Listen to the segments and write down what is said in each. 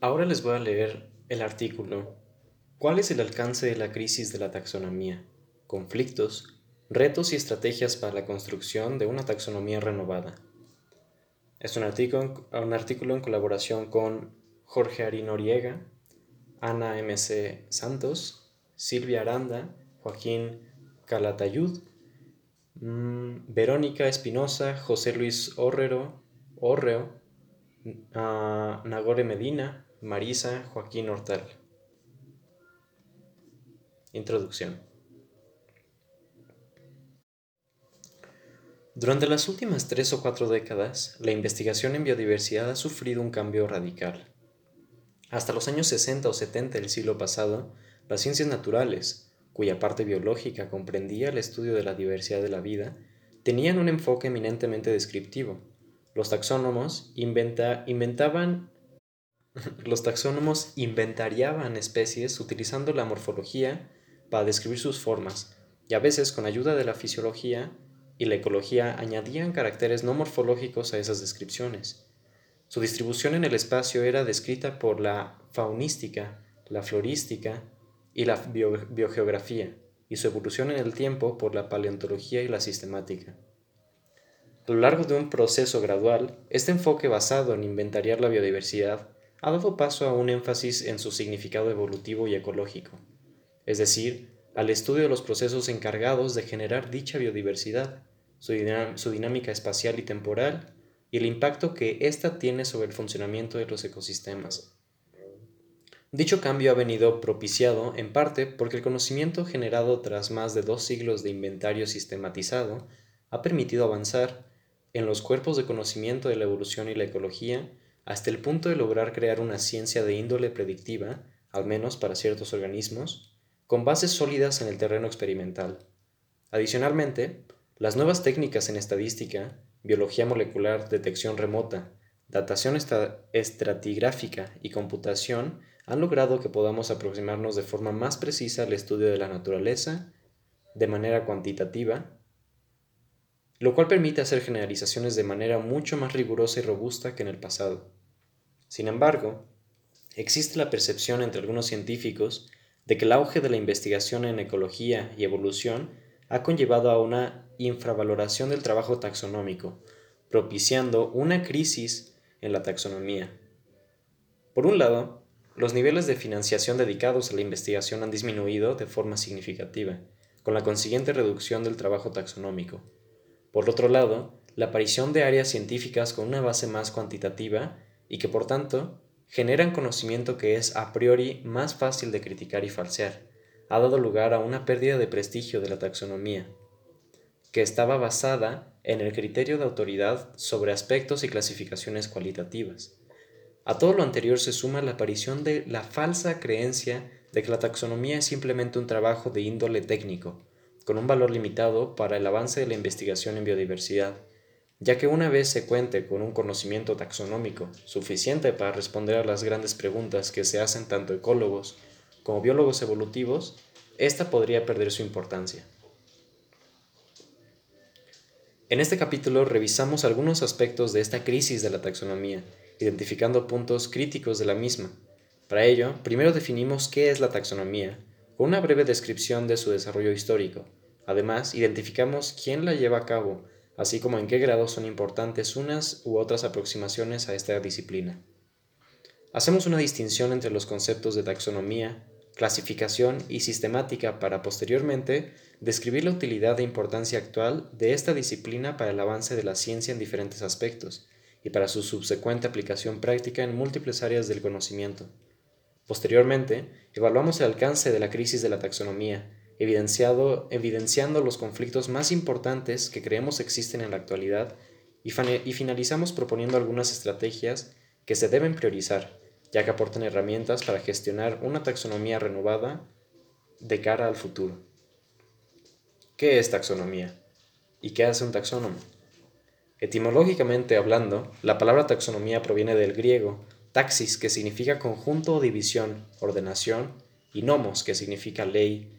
Ahora les voy a leer el artículo ¿Cuál es el alcance de la crisis de la taxonomía? Conflictos, retos y estrategias para la construcción de una taxonomía renovada. Es un artículo, un artículo en colaboración con Jorge Ari Noriega, Ana M.C. Santos, Silvia Aranda, Joaquín Calatayud, mm, Verónica Espinosa, José Luis Orrero, Orreo, ah, Nagore Medina, Marisa Joaquín Hortal. Introducción. Durante las últimas tres o cuatro décadas, la investigación en biodiversidad ha sufrido un cambio radical. Hasta los años 60 o 70 del siglo pasado, las ciencias naturales, cuya parte biológica comprendía el estudio de la diversidad de la vida, tenían un enfoque eminentemente descriptivo. Los taxónomos inventaban los taxónomos inventariaban especies utilizando la morfología para describir sus formas, y a veces con ayuda de la fisiología y la ecología añadían caracteres no morfológicos a esas descripciones. Su distribución en el espacio era descrita por la faunística, la florística y la biogeografía, y su evolución en el tiempo por la paleontología y la sistemática. A lo largo de un proceso gradual, este enfoque basado en inventariar la biodiversidad ha dado paso a un énfasis en su significado evolutivo y ecológico, es decir, al estudio de los procesos encargados de generar dicha biodiversidad, su, dinámica espacial y temporal, y el impacto que ésta tiene sobre el funcionamiento de los ecosistemas. Dicho cambio ha venido propiciado en parte porque el conocimiento generado tras más de dos siglos de inventario sistematizado ha permitido avanzar en los cuerpos de conocimiento de la evolución y la ecología hasta el punto de lograr crear una ciencia de índole predictiva, al menos para ciertos organismos, con bases sólidas en el terreno experimental. Adicionalmente, las nuevas técnicas en estadística, biología molecular, detección remota, datación estratigráfica y computación han logrado que podamos aproximarnos de forma más precisa al estudio de la naturaleza de manera cuantitativa, lo cual permite hacer generalizaciones de manera mucho más rigurosa y robusta que en el pasado. Sin embargo, existe la percepción entre algunos científicos de que el auge de la investigación en ecología y evolución ha conllevado a una infravaloración del trabajo taxonómico, propiciando una crisis en la taxonomía. Por un lado, los niveles de financiación dedicados a la investigación han disminuido de forma significativa, con la consiguiente reducción del trabajo taxonómico. Por otro lado, la aparición de áreas científicas con una base más cuantitativa y que por tanto generan conocimiento que es a priori más fácil de criticar y falsear, ha dado lugar a una pérdida de prestigio de la taxonomía, que estaba basada en el criterio de autoridad sobre aspectos y clasificaciones cualitativas. A todo lo anterior se suma la aparición de la falsa creencia de que la taxonomía es simplemente un trabajo de índole técnico, con un valor limitado para el avance de la investigación en biodiversidad, ya que una vez se cuente con un conocimiento taxonómico suficiente para responder a las grandes preguntas que se hacen tanto ecólogos como biólogos evolutivos, esta podría perder su importancia. En este capítulo revisamos algunos aspectos de esta crisis de la taxonomía, identificando puntos críticos de la misma. Para ello, primero definimos qué es la taxonomía, con una breve descripción de su desarrollo histórico. Además, identificamos quién la lleva a cabo así como en qué grado son importantes unas u otras aproximaciones a esta disciplina. Hacemos una distinción entre los conceptos de taxonomía, clasificación y sistemática para posteriormente describir la utilidad e importancia actual de esta disciplina para el avance de la ciencia en diferentes aspectos y para su subsecuente aplicación práctica en múltiples áreas del conocimiento. Posteriormente, evaluamos el alcance de la crisis de la taxonomía evidenciado, evidenciando los conflictos más importantes que creemos existen en la actualidad y, y finalizamos proponiendo algunas estrategias que se deben priorizar, ya que aportan herramientas para gestionar una taxonomía renovada de cara al futuro. ¿Qué es taxonomía? ¿Y qué hace un taxónomo? Etimológicamente hablando, la palabra taxonomía proviene del griego taxis, que significa conjunto o división, ordenación, y nomos, que significa ley,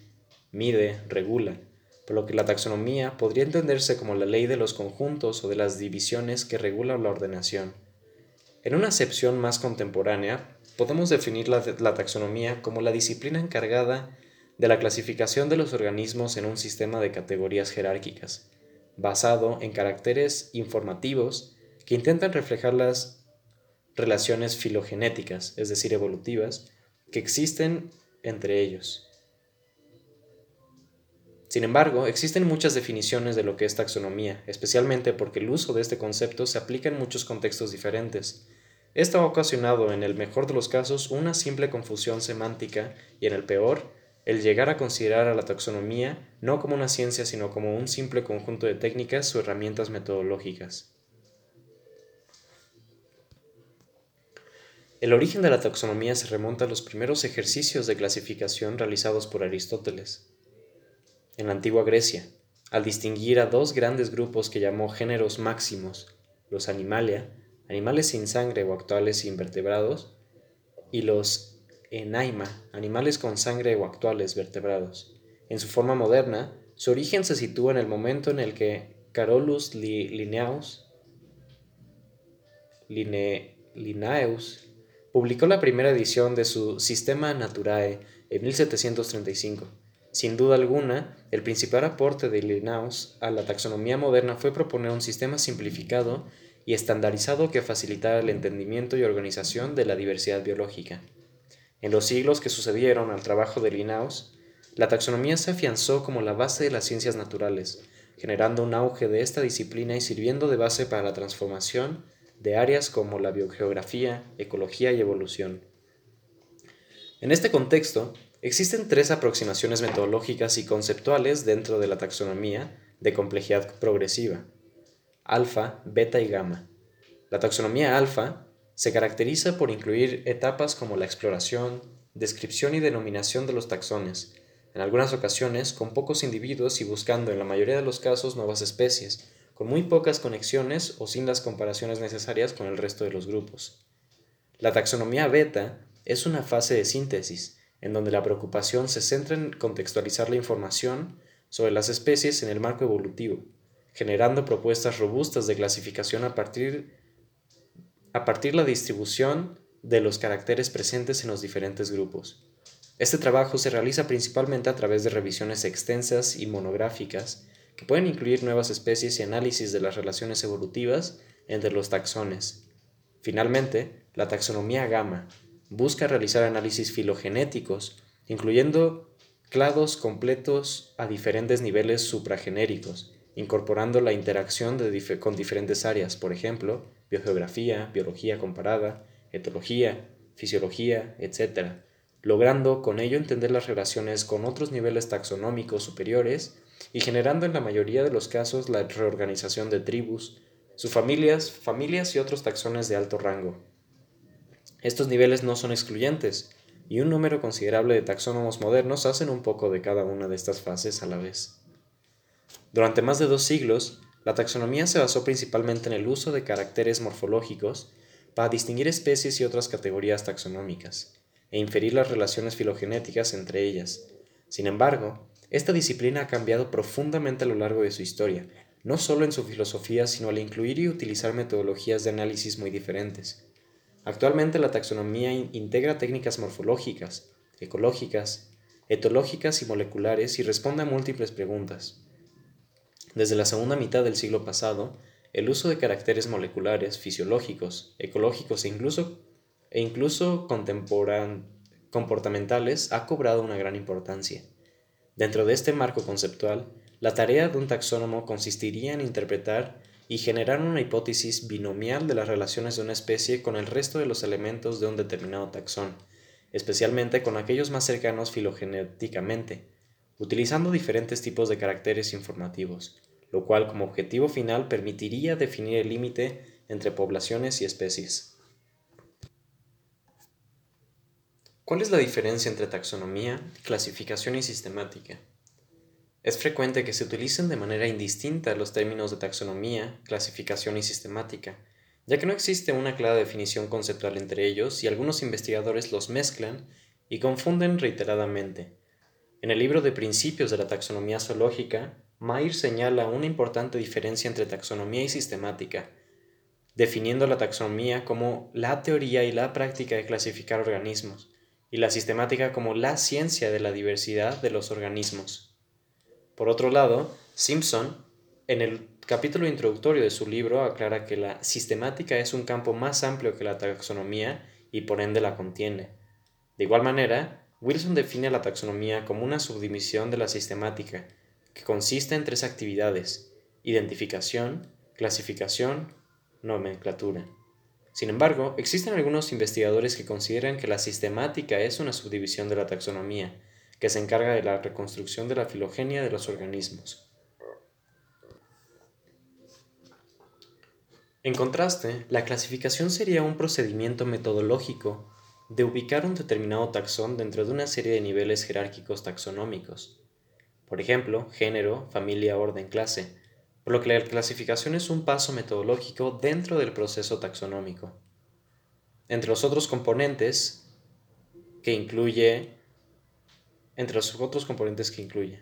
mide, regula, por lo que la taxonomía podría entenderse como la ley de los conjuntos o de las divisiones que regula la ordenación. En una acepción más contemporánea, podemos definir la, la taxonomía como la disciplina encargada de la clasificación de los organismos en un sistema de categorías jerárquicas, basado en caracteres informativos que intentan reflejar las relaciones filogenéticas, es decir, evolutivas, que existen entre ellos. Sin embargo, existen muchas definiciones de lo que es taxonomía, especialmente porque el uso de este concepto se aplica en muchos contextos diferentes. Esto ha ocasionado, en el mejor de los casos, una simple confusión semántica y, en el peor, el llegar a considerar a la taxonomía no como una ciencia, sino como un simple conjunto de técnicas o herramientas metodológicas. El origen de la taxonomía se remonta a los primeros ejercicios de clasificación realizados por Aristóteles en la antigua Grecia, al distinguir a dos grandes grupos que llamó géneros máximos, los Animalia, animales sin sangre o actuales invertebrados, y los Enaima, animales con sangre o actuales vertebrados. En su forma moderna, su origen se sitúa en el momento en el que Carolus Linnaeus, Linnaeus publicó la primera edición de su Sistema Naturae en 1735 sin duda alguna, el principal aporte de Linnaeus a la taxonomía moderna fue proponer un sistema simplificado y estandarizado que facilitara el entendimiento y organización de la diversidad biológica. En los siglos que sucedieron al trabajo de Linnaeus, la taxonomía se afianzó como la base de las ciencias naturales, generando un auge de esta disciplina y sirviendo de base para la transformación de áreas como la biogeografía, ecología y evolución. En este contexto, Existen tres aproximaciones metodológicas y conceptuales dentro de la taxonomía de complejidad progresiva, alfa, beta y gamma. La taxonomía alfa se caracteriza por incluir etapas como la exploración, descripción y denominación de los taxones, en algunas ocasiones con pocos individuos y buscando en la mayoría de los casos nuevas especies, con muy pocas conexiones o sin las comparaciones necesarias con el resto de los grupos. La taxonomía beta es una fase de síntesis, en donde la preocupación se centra en contextualizar la información sobre las especies en el marco evolutivo, generando propuestas robustas de clasificación a partir, a partir la distribución de los caracteres presentes en los diferentes grupos. Este trabajo se realiza principalmente a través de revisiones extensas y monográficas que pueden incluir nuevas especies y análisis de las relaciones evolutivas entre los taxones. Finalmente, la taxonomía gamma, busca realizar análisis filogenéticos, incluyendo clados completos a diferentes niveles supragenéricos, incorporando la interacción con diferentes áreas, por ejemplo, biogeografía, biología comparada, etología, fisiología, etc., logrando con ello entender las relaciones con otros niveles taxonómicos superiores y generando en la mayoría de los casos la reorganización de tribus, sus familias, familias y otros taxones de alto rango. Estos niveles no son excluyentes, y un número considerable de taxónomos modernos hacen un poco de cada una de estas fases a la vez. Durante más de dos siglos, la taxonomía se basó principalmente en el uso de caracteres morfológicos para distinguir especies y otras categorías taxonómicas, e inferir las relaciones filogenéticas entre ellas. Sin embargo, esta disciplina ha cambiado profundamente a lo largo de su historia, no solo en su filosofía, sino al incluir y utilizar metodologías de análisis muy diferentes. Actualmente la taxonomía integra técnicas morfológicas, ecológicas, etológicas y moleculares y responde a múltiples preguntas. Desde la segunda mitad del siglo pasado, el uso de caracteres moleculares, fisiológicos, ecológicos e incluso, e comportamentales ha cobrado una gran importancia. Dentro de este marco conceptual, la tarea de un taxónomo consistiría en interpretar y generar una hipótesis binomial de las relaciones de una especie con el resto de los elementos de un determinado taxón, especialmente con aquellos más cercanos filogenéticamente, utilizando diferentes tipos de caracteres informativos, lo cual como objetivo final permitiría definir el límite entre poblaciones y especies. ¿Cuál es la diferencia entre taxonomía, clasificación y sistemática? Es frecuente que se utilicen de manera indistinta los términos de taxonomía, clasificación y sistemática, ya que no existe una clara definición conceptual entre ellos y algunos investigadores los mezclan y confunden reiteradamente. En el libro de Principios de la Taxonomía Zoológica, Mayer señala una importante diferencia entre taxonomía y sistemática. definiendo la taxonomía como la teoría y la práctica de clasificar organismos, y la sistemática como la ciencia de la diversidad de los organismos. Por otro lado, Simpson, en el capítulo introductorio de su libro, aclara que la sistemática es un campo más amplio que la taxonomía y por ende la contiene. De igual manera, Wilson define la taxonomía como una subdivisión de la sistemática, que consiste en tres actividades, identificación, clasificación, nomenclatura. Sin embargo, existen algunos investigadores que consideran que la sistemática es una subdivisión de la taxonomía, que se encarga de la reconstrucción de la filogenia de los organismos. En contraste, la clasificación sería un procedimiento metodológico de ubicar un determinado taxón dentro de una serie de niveles jerárquicos taxonómicos. Por ejemplo, género, familia, orden, clase, por lo que la clasificación es un paso metodológico dentro del proceso taxonómico. Entre los otros componentes que incluye entre los otros componentes que incluye.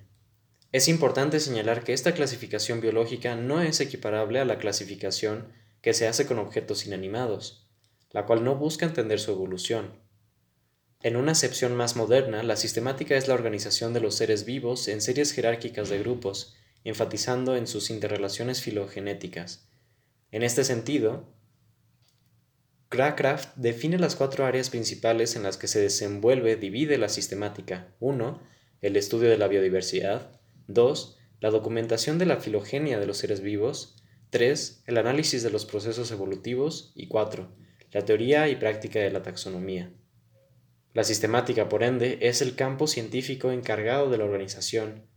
Es importante señalar que esta clasificación biológica no es equiparable a la clasificación que se hace con objetos inanimados, la cual no busca entender su evolución. En una acepción más moderna, la sistemática es la organización de los seres vivos en series jerárquicas de grupos, enfatizando en sus interrelaciones filogenéticas. En este sentido, Cracraft define las cuatro áreas principales en las que se desenvuelve, divide la sistemática. 1. El estudio de la biodiversidad. 2. La documentación de la filogenia de los seres vivos. 3. El análisis de los procesos evolutivos. Y 4 la teoría y práctica de la taxonomía. La sistemática, por ende, es el campo científico encargado de la organización,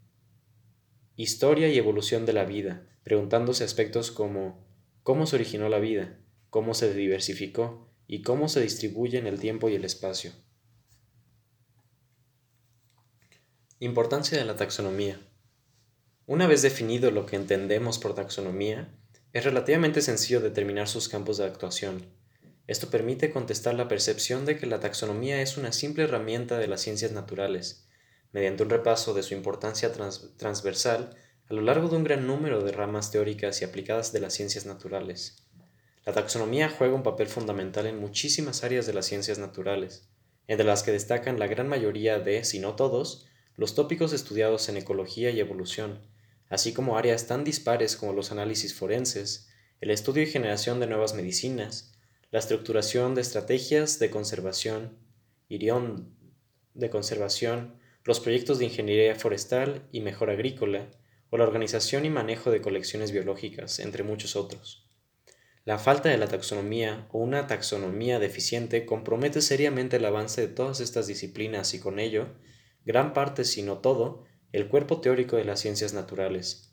historia y evolución de la vida, preguntándose aspectos como cómo se originó la vida, cómo se diversificó y cómo se distribuye en el tiempo y el espacio. Importancia de la taxonomía. Una vez definido lo que entendemos por taxonomía, es relativamente sencillo determinar sus campos de actuación, esto permite contestar la percepción de que la taxonomía es una simple herramienta de las ciencias naturales, mediante un repaso de su importancia transversal a lo largo de un gran número de ramas teóricas y aplicadas de las ciencias naturales. La taxonomía juega un papel fundamental en muchísimas áreas de las ciencias naturales, entre las que destacan la gran mayoría de, si no todos, los tópicos estudiados en ecología y evolución, así como áreas tan dispares como los análisis forenses, el estudio y generación de nuevas medicinas, la estructuración de estrategias de conservación, irión de conservación, los proyectos de ingeniería forestal y mejora agrícola, o la organización y manejo de colecciones biológicas, entre muchos otros. La falta de la taxonomía o una taxonomía deficiente compromete seriamente el avance de todas estas disciplinas y con ello, gran parte, si no todo, el cuerpo teórico de las ciencias naturales.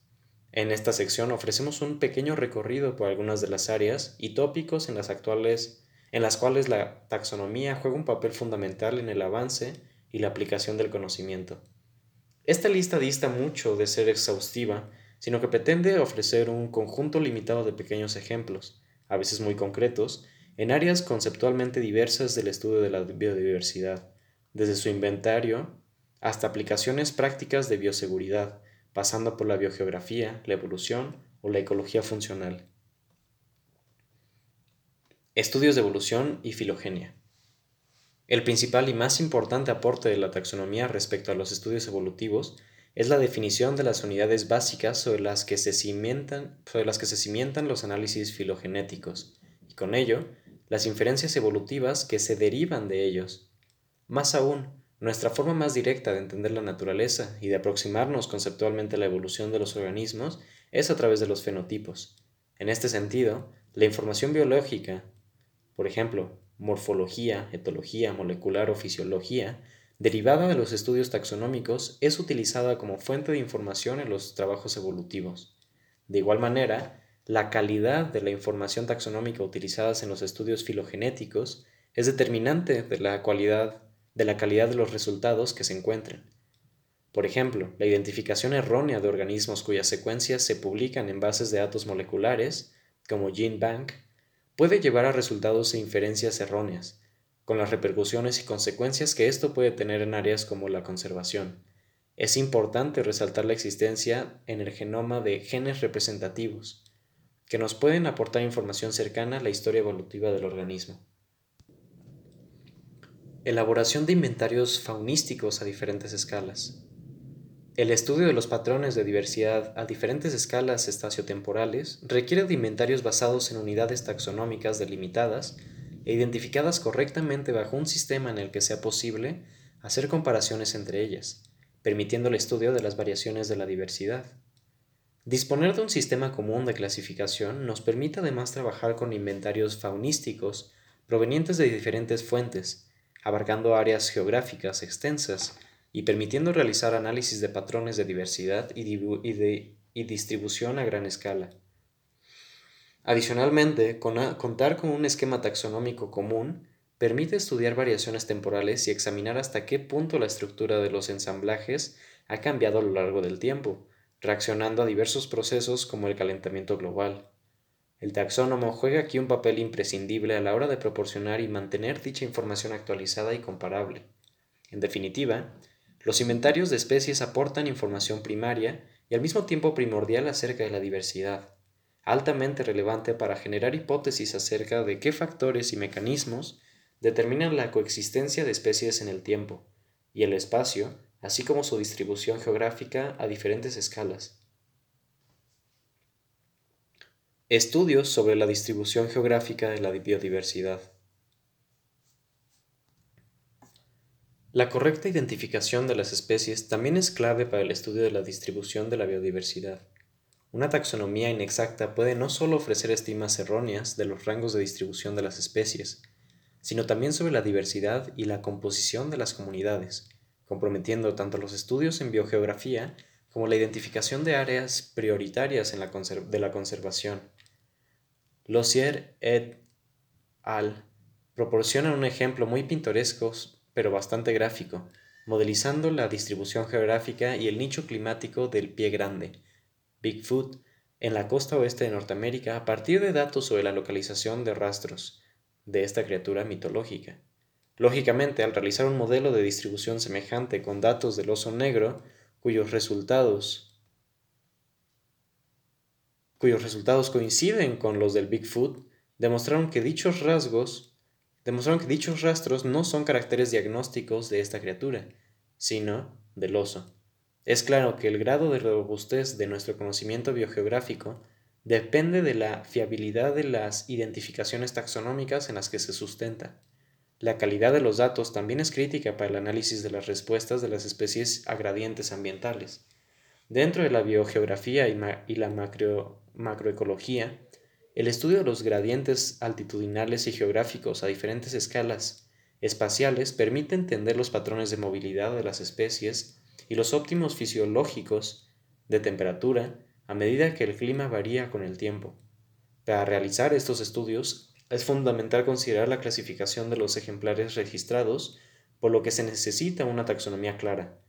En esta sección ofrecemos un pequeño recorrido por algunas de las áreas y tópicos en las, actuales, en las cuales la taxonomía juega un papel fundamental en el avance y la aplicación del conocimiento. Esta lista dista mucho de ser exhaustiva, sino que pretende ofrecer un conjunto limitado de pequeños ejemplos, a veces muy concretos, en áreas conceptualmente diversas del estudio de la biodiversidad, desde su inventario hasta aplicaciones prácticas de bioseguridad, pasando por la biogeografía, la evolución o la ecología funcional. Estudios de evolución y filogenia. El principal y más importante aporte de la taxonomía respecto a los estudios evolutivos es la definición de las unidades básicas sobre las que se cimentan, sobre las que se cimientan los análisis filogenéticos, y con ello, las inferencias evolutivas que se derivan de ellos. Más aún, nuestra forma más directa de entender la naturaleza y de aproximarnos conceptualmente a la evolución de los organismos es a través de los fenotipos. En este sentido, la información biológica, por ejemplo, morfología, etología, molecular o fisiología, derivada de los estudios taxonómicos, es utilizada como fuente de información en los trabajos evolutivos. De igual manera, la calidad de la información taxonómica utilizada en los estudios filogenéticos es determinante de la calidad de los resultados que se encuentren. Por ejemplo, la identificación errónea de organismos cuyas secuencias se publican en bases de datos moleculares, como GeneBank, puede llevar a resultados e inferencias erróneas, con las repercusiones y consecuencias que esto puede tener en áreas como la conservación. Es importante resaltar la existencia en el genoma de genes representativos. que nos pueden aportar información cercana a la historia evolutiva del organismo. Elaboración de inventarios faunísticos a diferentes escalas. El estudio de los patrones de diversidad a diferentes escalas espaciotemporales requiere de inventarios basados en unidades taxonómicas delimitadas e identificadas correctamente bajo un sistema en el que sea posible hacer comparaciones entre ellas, permitiendo el estudio de las variaciones de la diversidad. Disponer de un sistema común de clasificación nos permite además trabajar con inventarios faunísticos provenientes de diferentes fuentes, abarcando áreas geográficas extensas, y permitiendo realizar análisis de patrones de diversidad y, distribución a gran escala. Adicionalmente, contar con un esquema taxonómico común permite estudiar variaciones temporales y examinar hasta qué punto la estructura de los ensamblajes ha cambiado a lo largo del tiempo, reaccionando a diversos procesos como el calentamiento global. El taxónomo juega aquí un papel imprescindible a la hora de proporcionar y mantener dicha información actualizada y comparable. En definitiva, los inventarios de especies aportan información primaria y al mismo tiempo primordial acerca de la diversidad, altamente relevante para generar hipótesis acerca de qué factores y mecanismos determinan la coexistencia de especies en el tiempo y el espacio, así como su distribución geográfica a diferentes escalas. Estudios sobre la distribución geográfica de la biodiversidad. La correcta identificación de las especies también es clave para el estudio de la distribución de la biodiversidad. Una taxonomía inexacta puede no solo ofrecer estimas erróneas de los rangos de distribución de las especies, sino también sobre la diversidad y la composición de las comunidades, comprometiendo tanto los estudios en biogeografía como la identificación de áreas prioritarias en la de la conservación. Lossier et al. proporcionan un ejemplo muy pintoresco pero bastante gráfico, modelizando la distribución geográfica y el nicho climático del pie grande, Bigfoot, en la costa oeste de Norteamérica a partir de datos sobre la localización de rastros de esta criatura mitológica. Lógicamente, al realizar un modelo de distribución semejante con datos del oso negro, cuyos resultados cuyos resultados coinciden con los del Bigfoot, demostraron que dichos rasgos demostraron que dichos rastros no son caracteres diagnósticos de esta criatura, sino del oso. Es claro que el grado de robustez de nuestro conocimiento biogeográfico depende de la fiabilidad de las identificaciones taxonómicas en las que se sustenta. La calidad de los datos también es crítica para el análisis de las respuestas de las especies a gradientes ambientales. Dentro de la biogeografía y, la macroecología, el estudio de los gradientes altitudinales y geográficos a diferentes escalas espaciales permite entender los patrones de movilidad de las especies y los óptimos fisiológicos de temperatura a medida que el clima varía con el tiempo. Para realizar estos estudios es fundamental considerar la clasificación de los ejemplares registrados, por lo que se necesita una taxonomía clara.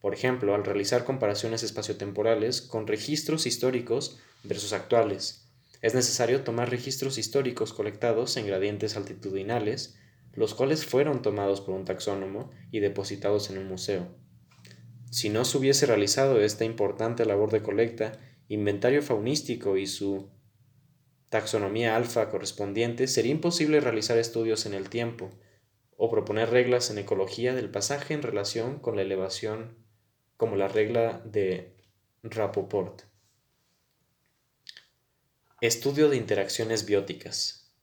Por ejemplo, al realizar comparaciones espaciotemporales con registros históricos versus actuales, es necesario tomar registros históricos colectados en gradientes altitudinales, los cuales fueron tomados por un taxónomo y depositados en un museo. Si no se hubiese realizado esta importante labor de colecta, inventario faunístico y su taxonomía alfa correspondiente, sería imposible realizar estudios en el tiempo o proponer reglas en ecología del pasaje en relación con la elevación, como la regla de Rapoport. Estudio de interacciones bióticas.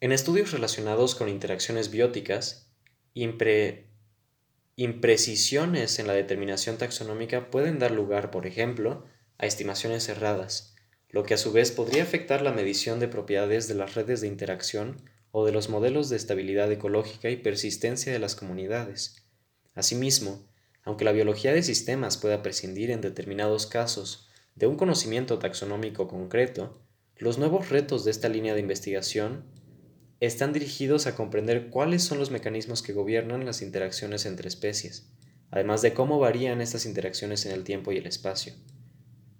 En estudios relacionados con interacciones bióticas, imprecisiones en la determinación taxonómica pueden dar lugar, por ejemplo, a estimaciones erradas, lo que a su vez podría afectar la medición de propiedades de las redes de interacción o de los modelos de estabilidad ecológica y persistencia de las comunidades. Asimismo, aunque la biología de sistemas pueda prescindir en determinados casos de un conocimiento taxonómico concreto, los nuevos retos de esta línea de investigación están dirigidos a comprender cuáles son los mecanismos que gobiernan las interacciones entre especies, además de cómo varían estas interacciones en el tiempo y el espacio.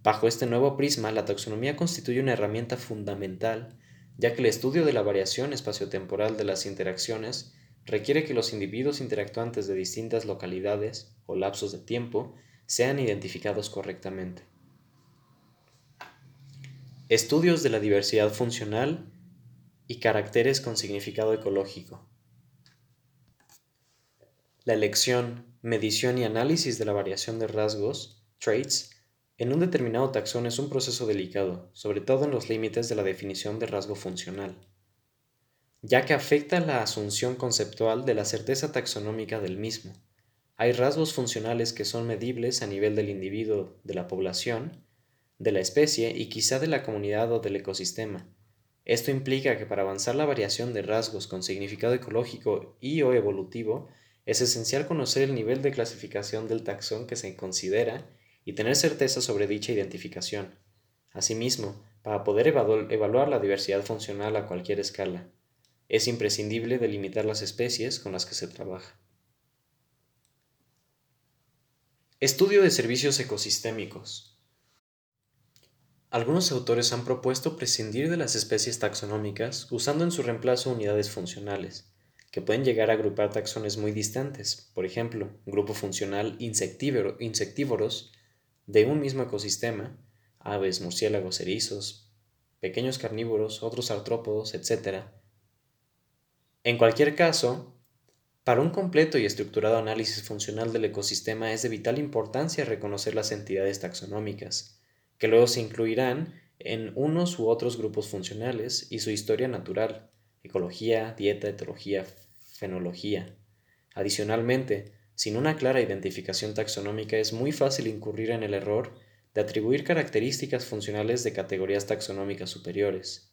Bajo este nuevo prisma, la taxonomía constituye una herramienta fundamental, ya que el estudio de la variación espaciotemporal de las interacciones requiere que los individuos interactuantes de distintas localidades o lapsos de tiempo sean identificados correctamente. Estudios de la diversidad funcional y caracteres con significado ecológico. La elección, medición y análisis de la variación de rasgos, traits, en un determinado taxón es un proceso delicado, sobre todo en los límites de la definición de rasgo funcional, ya que afecta la asunción conceptual de la certeza taxonómica del mismo. Hay rasgos funcionales que son medibles a nivel del individuo, de la población, de la especie y quizá de la comunidad o del ecosistema. Esto implica que para avanzar la variación de rasgos con significado ecológico y o evolutivo, es esencial conocer el nivel de clasificación del taxón que se considera y tener certeza sobre dicha identificación. Asimismo, para poder evaluar la diversidad funcional a cualquier escala, es imprescindible delimitar las especies con las que se trabaja. Estudio de servicios ecosistémicos. Algunos autores han propuesto prescindir de las especies taxonómicas usando en su reemplazo unidades funcionales que pueden llegar a agrupar taxones muy distantes, por ejemplo, grupo funcional insectívoros de un mismo ecosistema, aves, murciélagos, erizos, pequeños carnívoros, otros artrópodos, etc. En cualquier caso, para un completo y estructurado análisis funcional del ecosistema es de vital importancia reconocer las entidades taxonómicas, que luego se incluirán en unos u otros grupos funcionales y su historia natural, ecología, dieta, etología, fenología. Adicionalmente, sin una clara identificación taxonómica es muy fácil incurrir en el error de atribuir características funcionales de categorías taxonómicas superiores,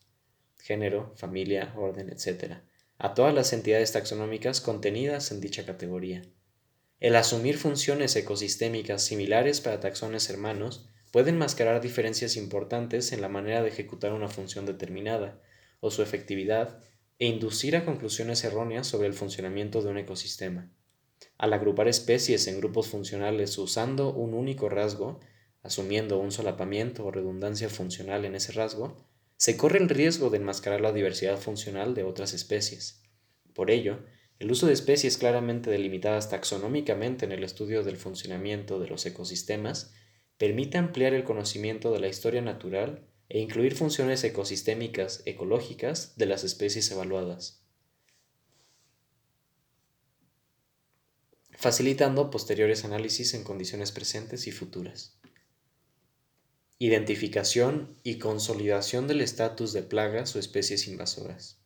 género, familia, orden, etc., a todas las entidades taxonómicas contenidas en dicha categoría. El asumir funciones ecosistémicas similares para taxones hermanos puede enmascarar diferencias importantes en la manera de ejecutar una función determinada, o su efectividad e inducir a conclusiones erróneas sobre el funcionamiento de un ecosistema. Al agrupar especies en grupos funcionales usando un único rasgo, asumiendo un solapamiento o redundancia funcional en ese rasgo, se corre el riesgo de enmascarar la diversidad funcional de otras especies. Por ello, el uso de especies claramente delimitadas taxonómicamente en el estudio del funcionamiento de los ecosistemas permite ampliar el conocimiento de la historia natural e incluir funciones ecosistémicas ecológicas de las especies evaluadas, facilitando posteriores análisis en condiciones presentes y futuras. Identificación y consolidación del estatus de plagas o especies invasoras.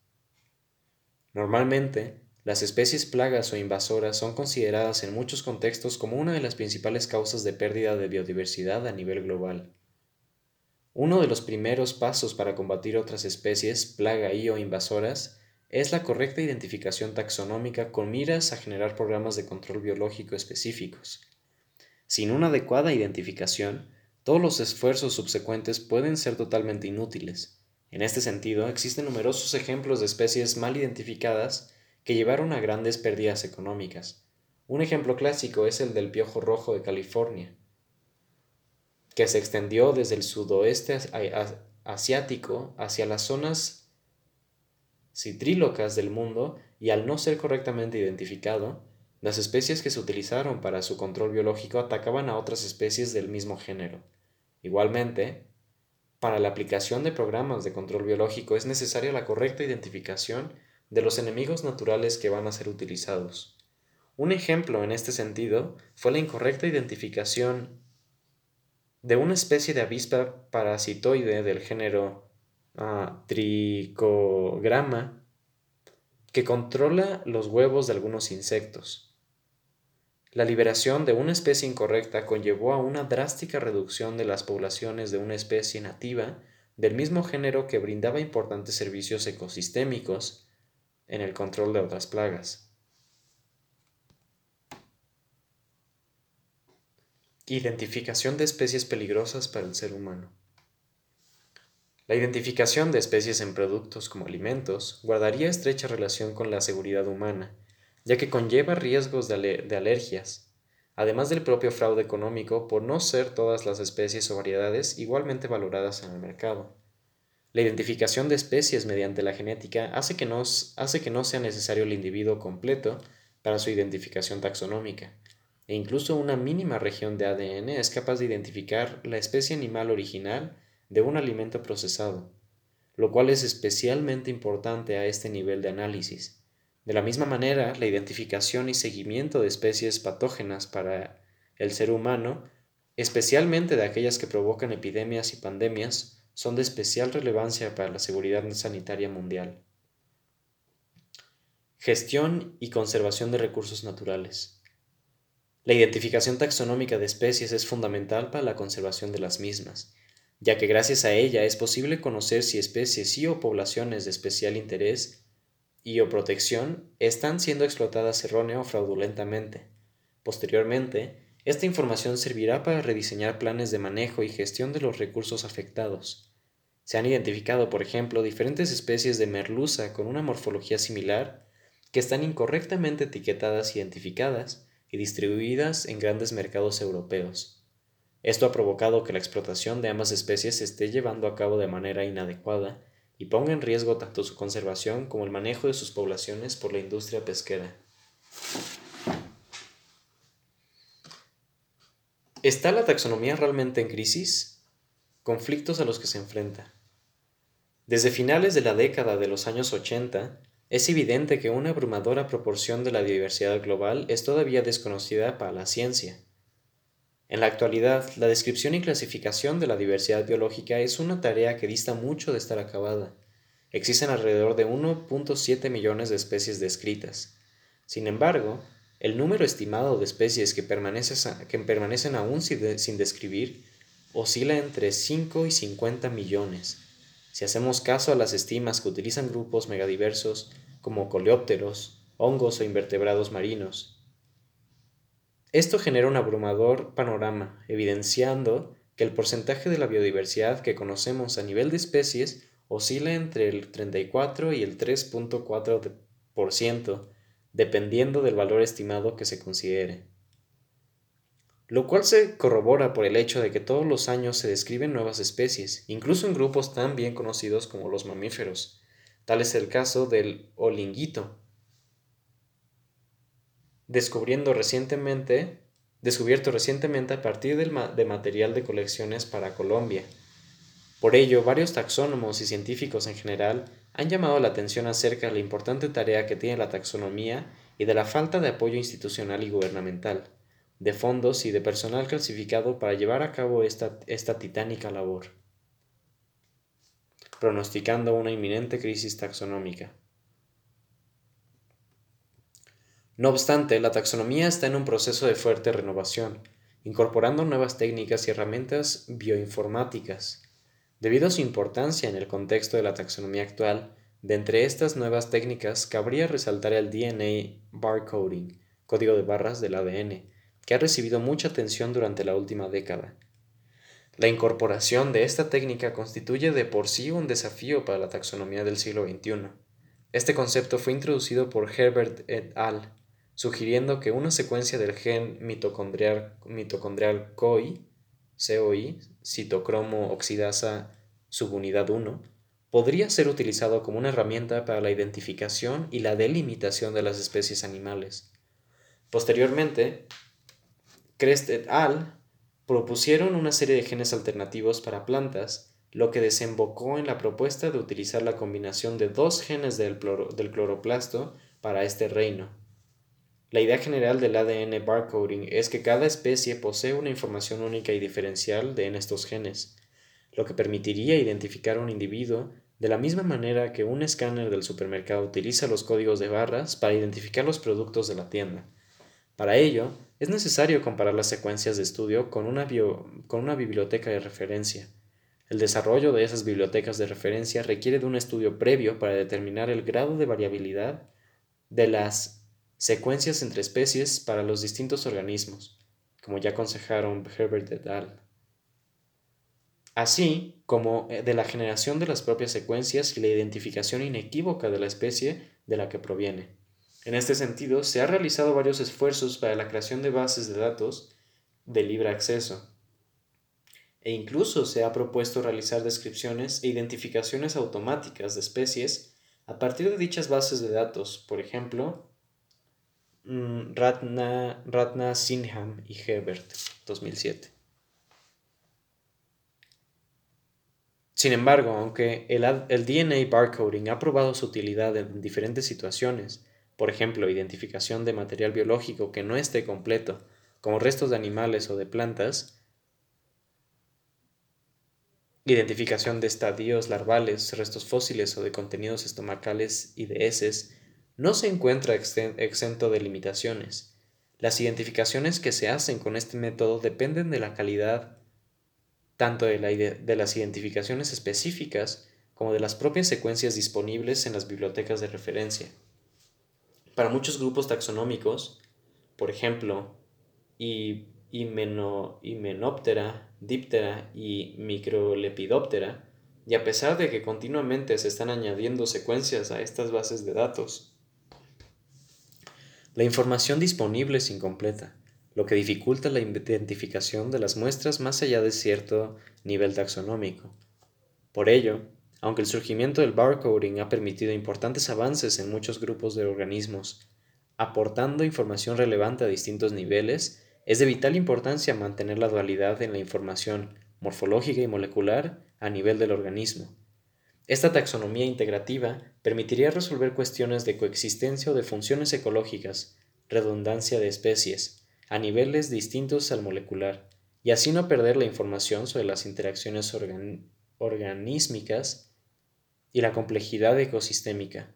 Normalmente, las especies plagas o invasoras son consideradas en muchos contextos como una de las principales causas de pérdida de biodiversidad a nivel global. Uno de los primeros pasos para combatir otras especies, plaga y o invasoras, es la correcta identificación taxonómica con miras a generar programas de control biológico específicos. Sin una adecuada identificación, todos los esfuerzos subsecuentes pueden ser totalmente inútiles. En este sentido, existen numerosos ejemplos de especies mal identificadas que llevaron a grandes pérdidas económicas. Un ejemplo clásico es el del piojo rojo de California, que se extendió desde el sudoeste asiático hacia las zonas citrílocas del mundo y al no ser correctamente identificado, las especies que se utilizaron para su control biológico atacaban a otras especies del mismo género. Igualmente, para la aplicación de programas de control biológico es necesaria la correcta identificación de los enemigos naturales que van a ser utilizados. Un ejemplo en este sentido fue la incorrecta identificación de una especie de avispa parasitoide del género uh, que controla los huevos de algunos insectos. La liberación de una especie incorrecta conllevó a una drástica reducción de las poblaciones de una especie nativa del mismo género que brindaba importantes servicios ecosistémicos en el control de otras plagas. Identificación de especies peligrosas para el ser humano. La identificación de especies en productos como alimentos guardaría estrecha relación con la seguridad humana, ya que conlleva riesgos de, alergias, además del propio fraude económico por no ser todas las especies o variedades igualmente valoradas en el mercado. La identificación de especies mediante la genética hace que, no sea necesario el individuo completo para su identificación taxonómica, e incluso una mínima región de ADN es capaz de identificar la especie animal original de un alimento procesado, lo cual es especialmente importante a este nivel de análisis. De la misma manera, la identificación y seguimiento de especies patógenas para el ser humano, especialmente de aquellas que provocan epidemias y pandemias, son de especial relevancia para la seguridad sanitaria mundial. Gestión y conservación de recursos naturales. La identificación taxonómica de especies es fundamental para la conservación de las mismas, ya que gracias a ella es posible conocer si especies y o poblaciones de especial interés y o protección están siendo explotadas errónea o fraudulentamente. Posteriormente, esta información servirá para rediseñar planes de manejo y gestión de los recursos afectados. Se han identificado, por ejemplo, diferentes especies de merluza con una morfología similar que están incorrectamente etiquetadas, identificadas y distribuidas en grandes mercados europeos. Esto ha provocado que la explotación de ambas especies se esté llevando a cabo de manera inadecuada y ponga en riesgo tanto su conservación como el manejo de sus poblaciones por la industria pesquera. ¿Está la taxonomía realmente en crisis? Conflictos a los que se enfrenta. Desde finales de la década de los años 80, es evidente que una abrumadora proporción de la diversidad global es todavía desconocida para la ciencia. En la actualidad, la descripción y clasificación de la diversidad biológica es una tarea que dista mucho de estar acabada. Existen alrededor de 1.7 millones de especies descritas. Sin embargo, el número estimado de especies que, permanecen aún sin describir oscila entre 5 y 50 millones. Si hacemos caso a las estimas que utilizan grupos megadiversos como coleópteros, hongos o invertebrados marinos. Esto genera un abrumador panorama, evidenciando que el porcentaje de la biodiversidad que conocemos a nivel de especies oscila entre el 34 y el 3.4% dependiendo del valor estimado que se considere. Lo cual se corrobora por el hecho de que todos los años se describen nuevas especies, incluso en grupos tan bien conocidos como los mamíferos. Tal es el caso del olinguito, descubierto recientemente a partir de material de colecciones para Colombia. Por ello, varios taxónomos y científicos en general han llamado la atención acerca de la importante tarea que tiene la taxonomía y de la falta de apoyo institucional y gubernamental, de fondos y de personal clasificado para llevar a cabo esta, esta titánica labor, pronosticando una inminente crisis taxonómica. No obstante, la taxonomía está en un proceso de fuerte renovación, incorporando nuevas técnicas y herramientas bioinformáticas, Debido a su importancia en el contexto de la taxonomía actual, de entre estas nuevas técnicas cabría resaltar el DNA barcoding, código de barras del ADN, que ha recibido mucha atención durante la última década. La incorporación de esta técnica constituye de por sí un desafío para la taxonomía del siglo XXI. Este concepto fue introducido por Herbert et al., sugiriendo que una secuencia del gen mitocondrial, mitocondrial COI COI, citocromo oxidasa subunidad 1, podría ser utilizado como una herramienta para la identificación y la delimitación de las especies animales. Posteriormente, Crest et al. propusieron una serie de genes alternativos para plantas, lo que desembocó en la propuesta de utilizar la combinación de dos genes del, del cloroplasto para este reino. La idea general del ADN barcoding es que cada especie posee una información única y diferencial de en estos genes, lo que permitiría identificar a un individuo de la misma manera que un escáner del supermercado utiliza los códigos de barras para identificar los productos de la tienda. Para ello, es necesario comparar las secuencias de estudio con una, con una biblioteca de referencia. El desarrollo de esas bibliotecas de referencia requiere de un estudio previo para determinar el grado de variabilidad de las secuencias entre especies para los distintos organismos, como ya aconsejaron Herbert et al. Así como eh, de la generación de las propias secuencias y la identificación inequívoca de la especie de la que proviene. En este sentido, se han realizado varios esfuerzos para la creación de bases de datos de libre acceso, e incluso se ha propuesto realizar descripciones e identificaciones automáticas de especies a partir de dichas bases de datos, por ejemplo, Ratna, Ratna Sinham y Herbert, 2007. Sin embargo, aunque el, el DNA barcoding ha probado su utilidad en diferentes situaciones, por ejemplo, identificación de material biológico que no esté completo, como restos de animales o de plantas, identificación de estadios larvales, restos fósiles o de contenidos estomacales y de heces, no se encuentra exento de limitaciones. Las identificaciones que se hacen con este método dependen de la calidad tanto de, las identificaciones específicas como de las propias secuencias disponibles en las bibliotecas de referencia. Para muchos grupos taxonómicos, por ejemplo, Hymenoptera, Diptera y Microlepidoptera, y a pesar de que continuamente se están añadiendo secuencias a estas bases de datos, la información disponible es incompleta, lo que dificulta la identificación de las muestras más allá de cierto nivel taxonómico. Por ello, aunque el surgimiento del barcoding ha permitido importantes avances en muchos grupos de organismos, aportando información relevante a distintos niveles, es de vital importancia mantener la dualidad en la información morfológica y molecular a nivel del organismo. Esta taxonomía integrativa permitiría resolver cuestiones de coexistencia o de funciones ecológicas, redundancia de especies, a niveles distintos al molecular, y así no perder la información sobre las interacciones organísmicas y la complejidad ecosistémica.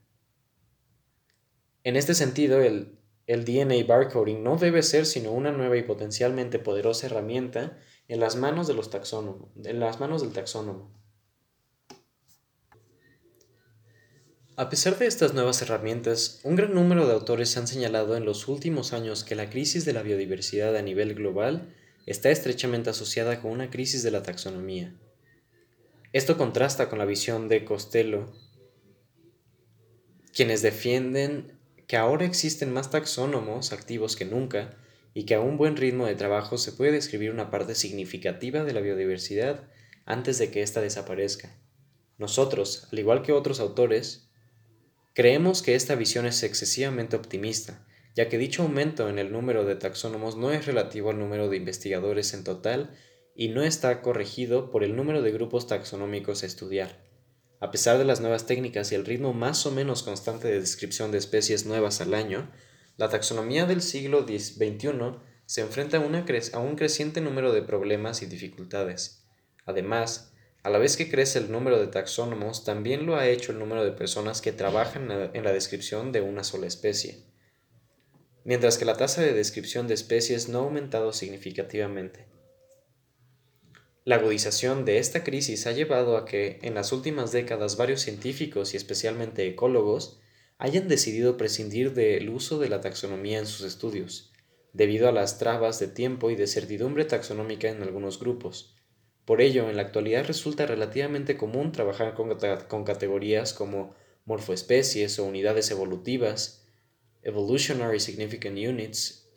En este sentido, el, DNA barcoding no debe ser sino una nueva y potencialmente poderosa herramienta en las manos, en las manos del taxónomo. A pesar de estas nuevas herramientas, un gran número de autores han señalado en los últimos años que la crisis de la biodiversidad a nivel global está estrechamente asociada con una crisis de la taxonomía. Esto contrasta con la visión de Costello, quienes defienden que ahora existen más taxónomos activos que nunca y que a un buen ritmo de trabajo se puede describir una parte significativa de la biodiversidad antes de que ésta desaparezca. Nosotros, al igual que otros autores, Creemos que esta visión es excesivamente optimista, ya que dicho aumento en el número de taxónomos no es relativo al número de investigadores en total y no está corregido por el número de grupos taxonómicos a estudiar. A pesar de las nuevas técnicas y el ritmo más o menos constante de descripción de especies nuevas al año, la taxonomía del siglo XXI se enfrenta a, a un creciente número de problemas y dificultades. Además, a la vez que crece el número de taxónomos, también lo ha hecho el número de personas que trabajan en la descripción de una sola especie, mientras que la tasa de descripción de especies no ha aumentado significativamente. La agudización de esta crisis ha llevado a que en las últimas décadas varios científicos y especialmente ecólogos hayan decidido prescindir del uso de la taxonomía en sus estudios, debido a las trabas de tiempo y de certidumbre taxonómica en algunos grupos, por ello, en la actualidad resulta relativamente común trabajar con, categorías como morfoespecies o unidades evolutivas, Evolutionary Significant Units,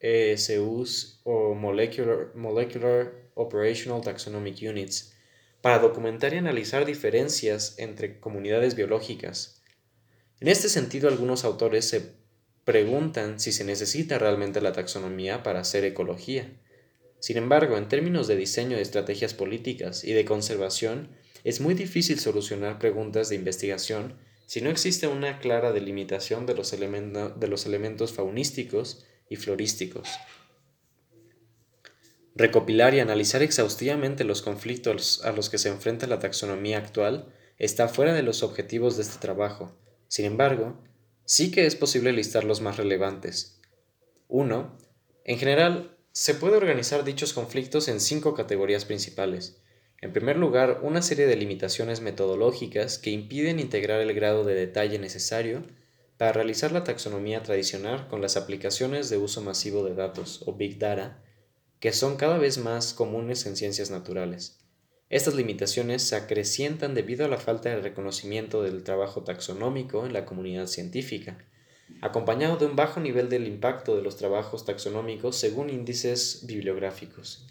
ESUs o Molecular, Molecular Operational Taxonomic Units, para documentar y analizar diferencias entre comunidades biológicas. En este sentido, algunos autores se preguntan si se necesita realmente la taxonomía para hacer ecología. Sin embargo, en términos de diseño de estrategias políticas y de conservación, es muy difícil solucionar preguntas de investigación si no existe una clara delimitación de los, de los elementos faunísticos y florísticos. Recopilar y analizar exhaustivamente los conflictos a los que se enfrenta la taxonomía actual está fuera de los objetivos de este trabajo. Sin embargo, sí que es posible listar los más relevantes. 1. En general, se puede organizar dichos conflictos en cinco categorías principales. En primer lugar, una serie de limitaciones metodológicas que impiden integrar el grado de detalle necesario para realizar la taxonomía tradicional con las aplicaciones de uso masivo de datos o Big Data, que son cada vez más comunes en ciencias naturales. Estas limitaciones se acrecientan debido a la falta de reconocimiento del trabajo taxonómico en la comunidad científica, acompañado de un bajo nivel del impacto de los trabajos taxonómicos según índices bibliográficos.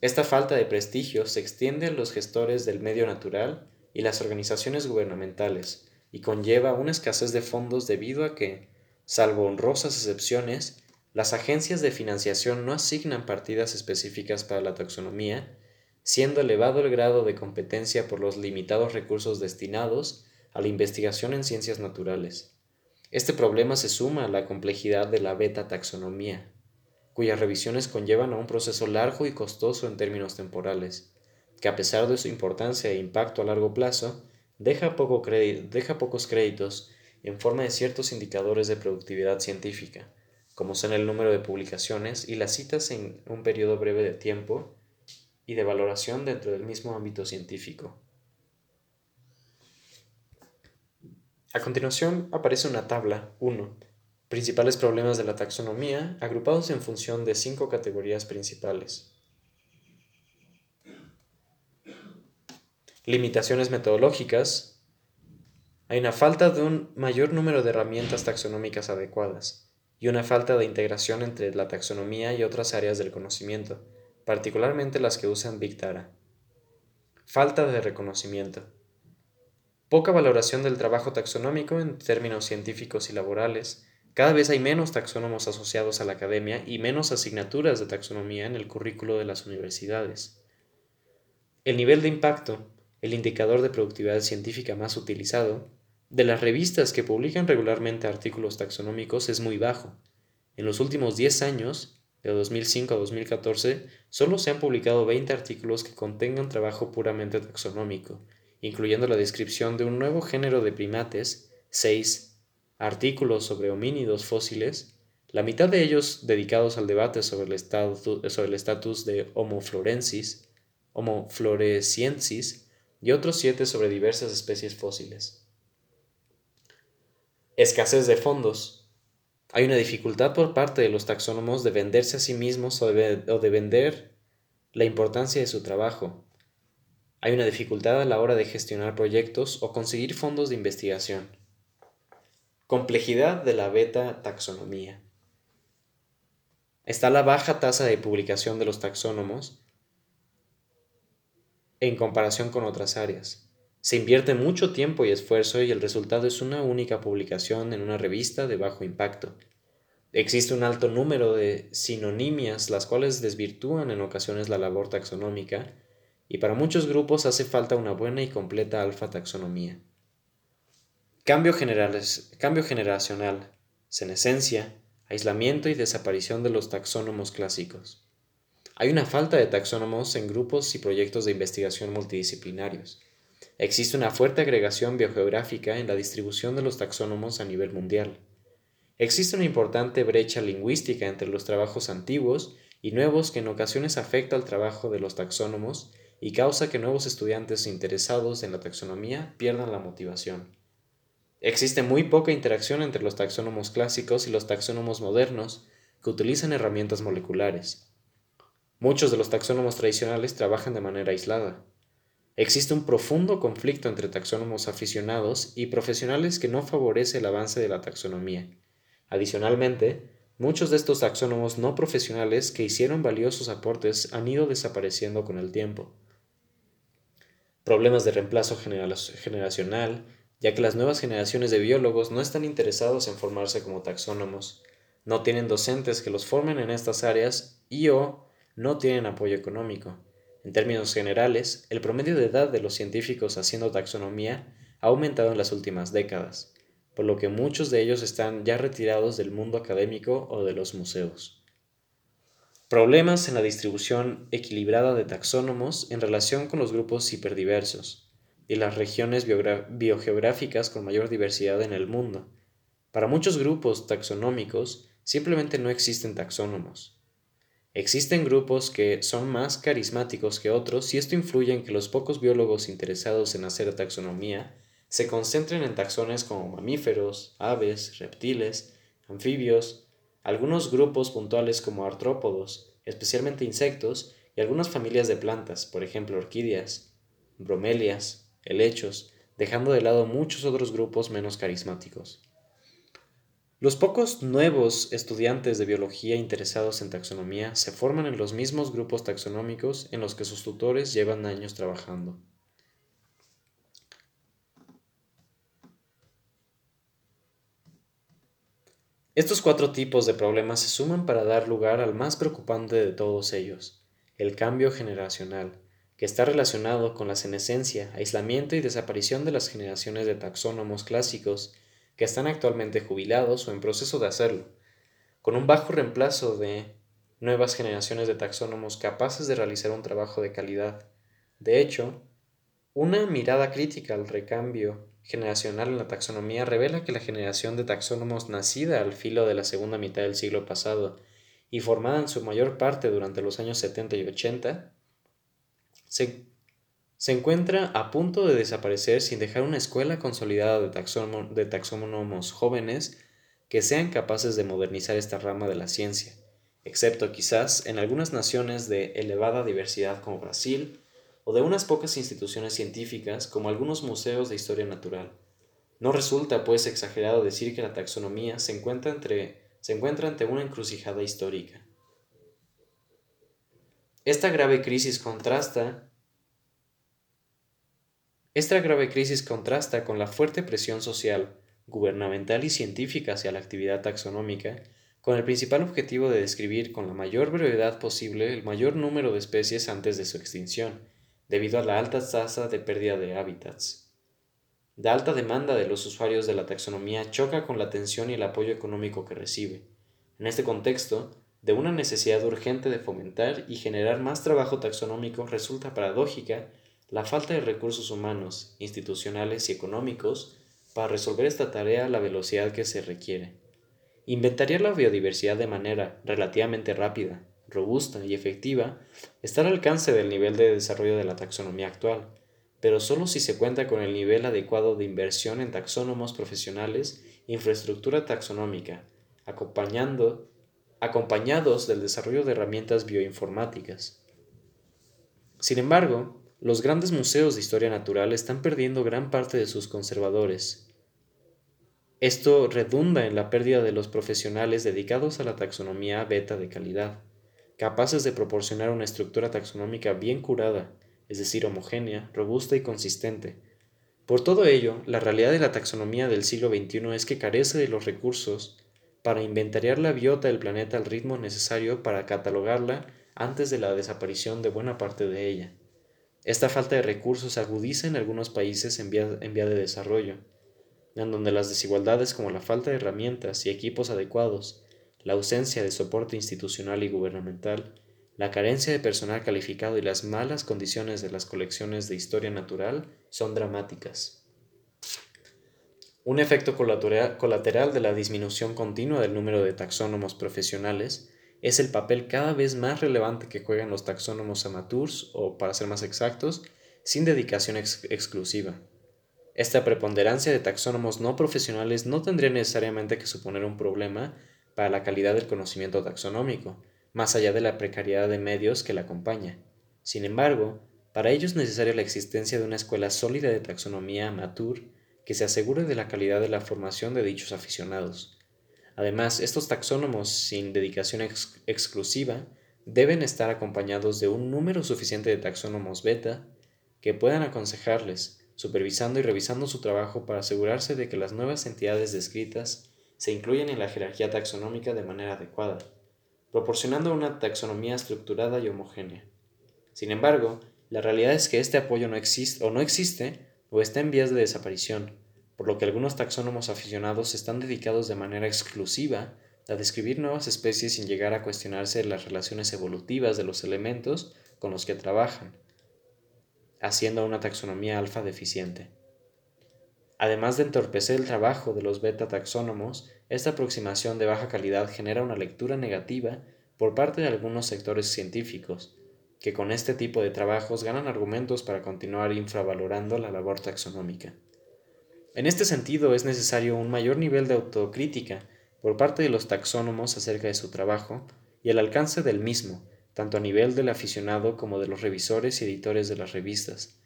Esta falta de prestigio se extiende a los gestores del medio natural y las organizaciones gubernamentales y conlleva una escasez de fondos debido a que, salvo honrosas excepciones, las agencias de financiación no asignan partidas específicas para la taxonomía siendo elevado el grado de competencia por los limitados recursos destinados a la investigación en ciencias naturales. Este problema se suma a la complejidad de la beta taxonomía, cuyas revisiones conllevan a un proceso largo y costoso en términos temporales, que a pesar de su importancia e impacto a largo plazo, deja, poco deja pocos créditos en forma de ciertos indicadores de productividad científica, como son el número de publicaciones y las citas en un periodo breve de tiempo y de valoración dentro del mismo ámbito científico. A continuación aparece una tabla 1, principales problemas de la taxonomía agrupados en función de cinco categorías principales. Limitaciones metodológicas, hay una falta de un mayor número de herramientas taxonómicas adecuadas y una falta de integración entre la taxonomía y otras áreas del conocimiento, particularmente las que usan Big Data. Falta de reconocimiento. Poca valoración del trabajo taxonómico en términos científicos y laborales. Cada vez hay menos taxónomos asociados a la academia y menos asignaturas de taxonomía en el currículo de las universidades. El nivel de impacto el indicador de productividad científica más utilizado, de las revistas que publican regularmente artículos taxonómicos es muy bajo. En los últimos 10 años, de 2005 a 2014, solo se han publicado 20 artículos que contengan trabajo puramente taxonómico, incluyendo la descripción de un nuevo género de primates, 6 artículos sobre homínidos fósiles, la mitad de ellos dedicados al debate sobre el estatus de Homo florensis, floresiensis y otros siete sobre diversas especies fósiles. Escasez de fondos. Hay una dificultad por parte de los taxónomos de venderse a sí mismos o de, vender la importancia de su trabajo. Hay una dificultad a la hora de gestionar proyectos o conseguir fondos de investigación. Complejidad de la beta taxonomía. Está la baja tasa de publicación de los taxónomos en comparación con otras áreas. Se invierte mucho tiempo y esfuerzo y el resultado es una única publicación en una revista de bajo impacto. Existe un alto número de sinonimias las cuales desvirtúan en ocasiones la labor taxonómica y para muchos grupos hace falta una buena y completa alfa taxonomía. Cambio, cambio generacional, senescencia, aislamiento y desaparición de los taxónomos clásicos. Hay una falta de taxónomos en grupos y proyectos de investigación multidisciplinarios. Existe una fuerte agregación biogeográfica en la distribución de los taxónomos a nivel mundial. Existe una importante brecha lingüística entre los trabajos antiguos y nuevos que en ocasiones afecta al trabajo de los taxónomos y causa que nuevos estudiantes interesados en la taxonomía pierdan la motivación. Existe muy poca interacción entre los taxónomos clásicos y los taxónomos modernos que utilizan herramientas moleculares. Muchos de los taxónomos tradicionales trabajan de manera aislada. Existe un profundo conflicto entre taxónomos aficionados y profesionales que no favorece el avance de la taxonomía. Adicionalmente, muchos de estos taxónomos no profesionales que hicieron valiosos aportes han ido desapareciendo con el tiempo. Problemas de reemplazo generacional, ya que las nuevas generaciones de biólogos no están interesados en formarse como taxónomos, no tienen docentes que los formen en estas áreas y o no tienen apoyo económico. En términos generales, el promedio de edad de los científicos haciendo taxonomía ha aumentado en las últimas décadas, por lo que muchos de ellos están ya retirados del mundo académico o de los museos. Problemas en la distribución equilibrada de taxónomos en relación con los grupos hiperdiversos y las regiones biogeográficas con mayor diversidad en el mundo. Para muchos grupos taxonómicos simplemente no existen taxónomos. Existen grupos que son más carismáticos que otros y esto influye en que los pocos biólogos interesados en hacer taxonomía se concentren en taxones como mamíferos, aves, reptiles, anfibios, algunos grupos puntuales como artrópodos, especialmente insectos, y algunas familias de plantas, por ejemplo orquídeas, bromelias, helechos, dejando de lado muchos otros grupos menos carismáticos. Los pocos nuevos estudiantes de biología interesados en taxonomía se forman en los mismos grupos taxonómicos en los que sus tutores llevan años trabajando. Estos cuatro tipos de problemas se suman para dar lugar al más preocupante de todos ellos, el cambio generacional, que está relacionado con la senescencia, aislamiento y desaparición de las generaciones de taxónomos clásicos que están actualmente jubilados o en proceso de hacerlo, con un bajo reemplazo de nuevas generaciones de taxónomos capaces de realizar un trabajo de calidad. De hecho, una mirada crítica al recambio generacional en la taxonomía revela que la generación de taxónomos nacida al filo de la segunda mitad del siglo pasado y formada en su mayor parte durante los años 70 y 80, se, encuentra a punto de desaparecer sin dejar una escuela consolidada de, de taxónomos jóvenes que sean capaces de modernizar esta rama de la ciencia, excepto quizás en algunas naciones de elevada diversidad como Brasil, o de unas pocas instituciones científicas como algunos museos de historia natural. No resulta, pues, exagerado decir que la taxonomía se encuentra, entre, se encuentra ante una encrucijada histórica. Esta grave crisis contrasta esta grave crisis contrasta con la fuerte presión social, gubernamental y científica hacia la actividad taxonómica, con el principal objetivo de describir con la mayor brevedad posible el mayor número de especies antes de su extinción, debido a la alta tasa de pérdida de hábitats. La alta demanda de los usuarios de la taxonomía choca con la atención y el apoyo económico que recibe. En este contexto, de una necesidad urgente de fomentar y generar más trabajo taxonómico resulta paradójica la falta de recursos humanos, institucionales y económicos para resolver esta tarea a la velocidad que se requiere. Inventariar la biodiversidad de manera relativamente rápida, robusta y efectiva está al alcance del nivel de desarrollo de la taxonomía actual, pero solo si se cuenta con el nivel adecuado de inversión en taxónomos profesionales e infraestructura taxonómica, acompañando, acompañados del desarrollo de herramientas bioinformáticas. Sin embargo, los grandes museos de historia natural están perdiendo gran parte de sus conservadores. Esto redunda en la pérdida de los profesionales dedicados a la taxonomía beta de calidad capaces de proporcionar una estructura taxonómica bien curada, es decir, homogénea, robusta y consistente. Por todo ello, la realidad de la taxonomía del siglo XXI es que carece de los recursos para inventariar la biota del planeta al ritmo necesario para catalogarla antes de la desaparición de buena parte de ella. Esta falta de recursos agudiza en algunos países en vía, en vía de desarrollo, en donde las desigualdades como la falta de herramientas y equipos adecuados la ausencia de soporte institucional y gubernamental, la carencia de personal calificado y las malas condiciones de las colecciones de historia natural son dramáticas. Un efecto colateral de la disminución continua del número de taxónomos profesionales es el papel cada vez más relevante que juegan los taxónomos amateurs o, para ser más exactos, sin dedicación exclusiva. Esta preponderancia de taxónomos no profesionales no tendría necesariamente que suponer un problema para la calidad del conocimiento taxonómico, más allá de la precariedad de medios que la acompaña. Sin embargo, para ello es necesaria la existencia de una escuela sólida de taxonomía amateur que se asegure de la calidad de la formación de dichos aficionados. Además, estos taxónomos sin dedicación exclusiva deben estar acompañados de un número suficiente de taxónomos beta que puedan aconsejarles, supervisando y revisando su trabajo para asegurarse de que las nuevas entidades descritas se incluyen en la jerarquía taxonómica de manera adecuada, proporcionando una taxonomía estructurada y homogénea. Sin embargo, la realidad es que este apoyo no existe o no existe o está en vías de desaparición, por lo que algunos taxónomos aficionados están dedicados de manera exclusiva a describir nuevas especies sin llegar a cuestionarse las relaciones evolutivas de los elementos con los que trabajan, haciendo una taxonomía alfa deficiente. Además de entorpecer el trabajo de los beta taxónomos, esta aproximación de baja calidad genera una lectura negativa por parte de algunos sectores científicos, que con este tipo de trabajos ganan argumentos para continuar infravalorando la labor taxonómica. En este sentido, es necesario un mayor nivel de autocrítica por parte de los taxónomos acerca de su trabajo y el alcance del mismo, tanto a nivel del aficionado como de los revisores y editores de las revistas.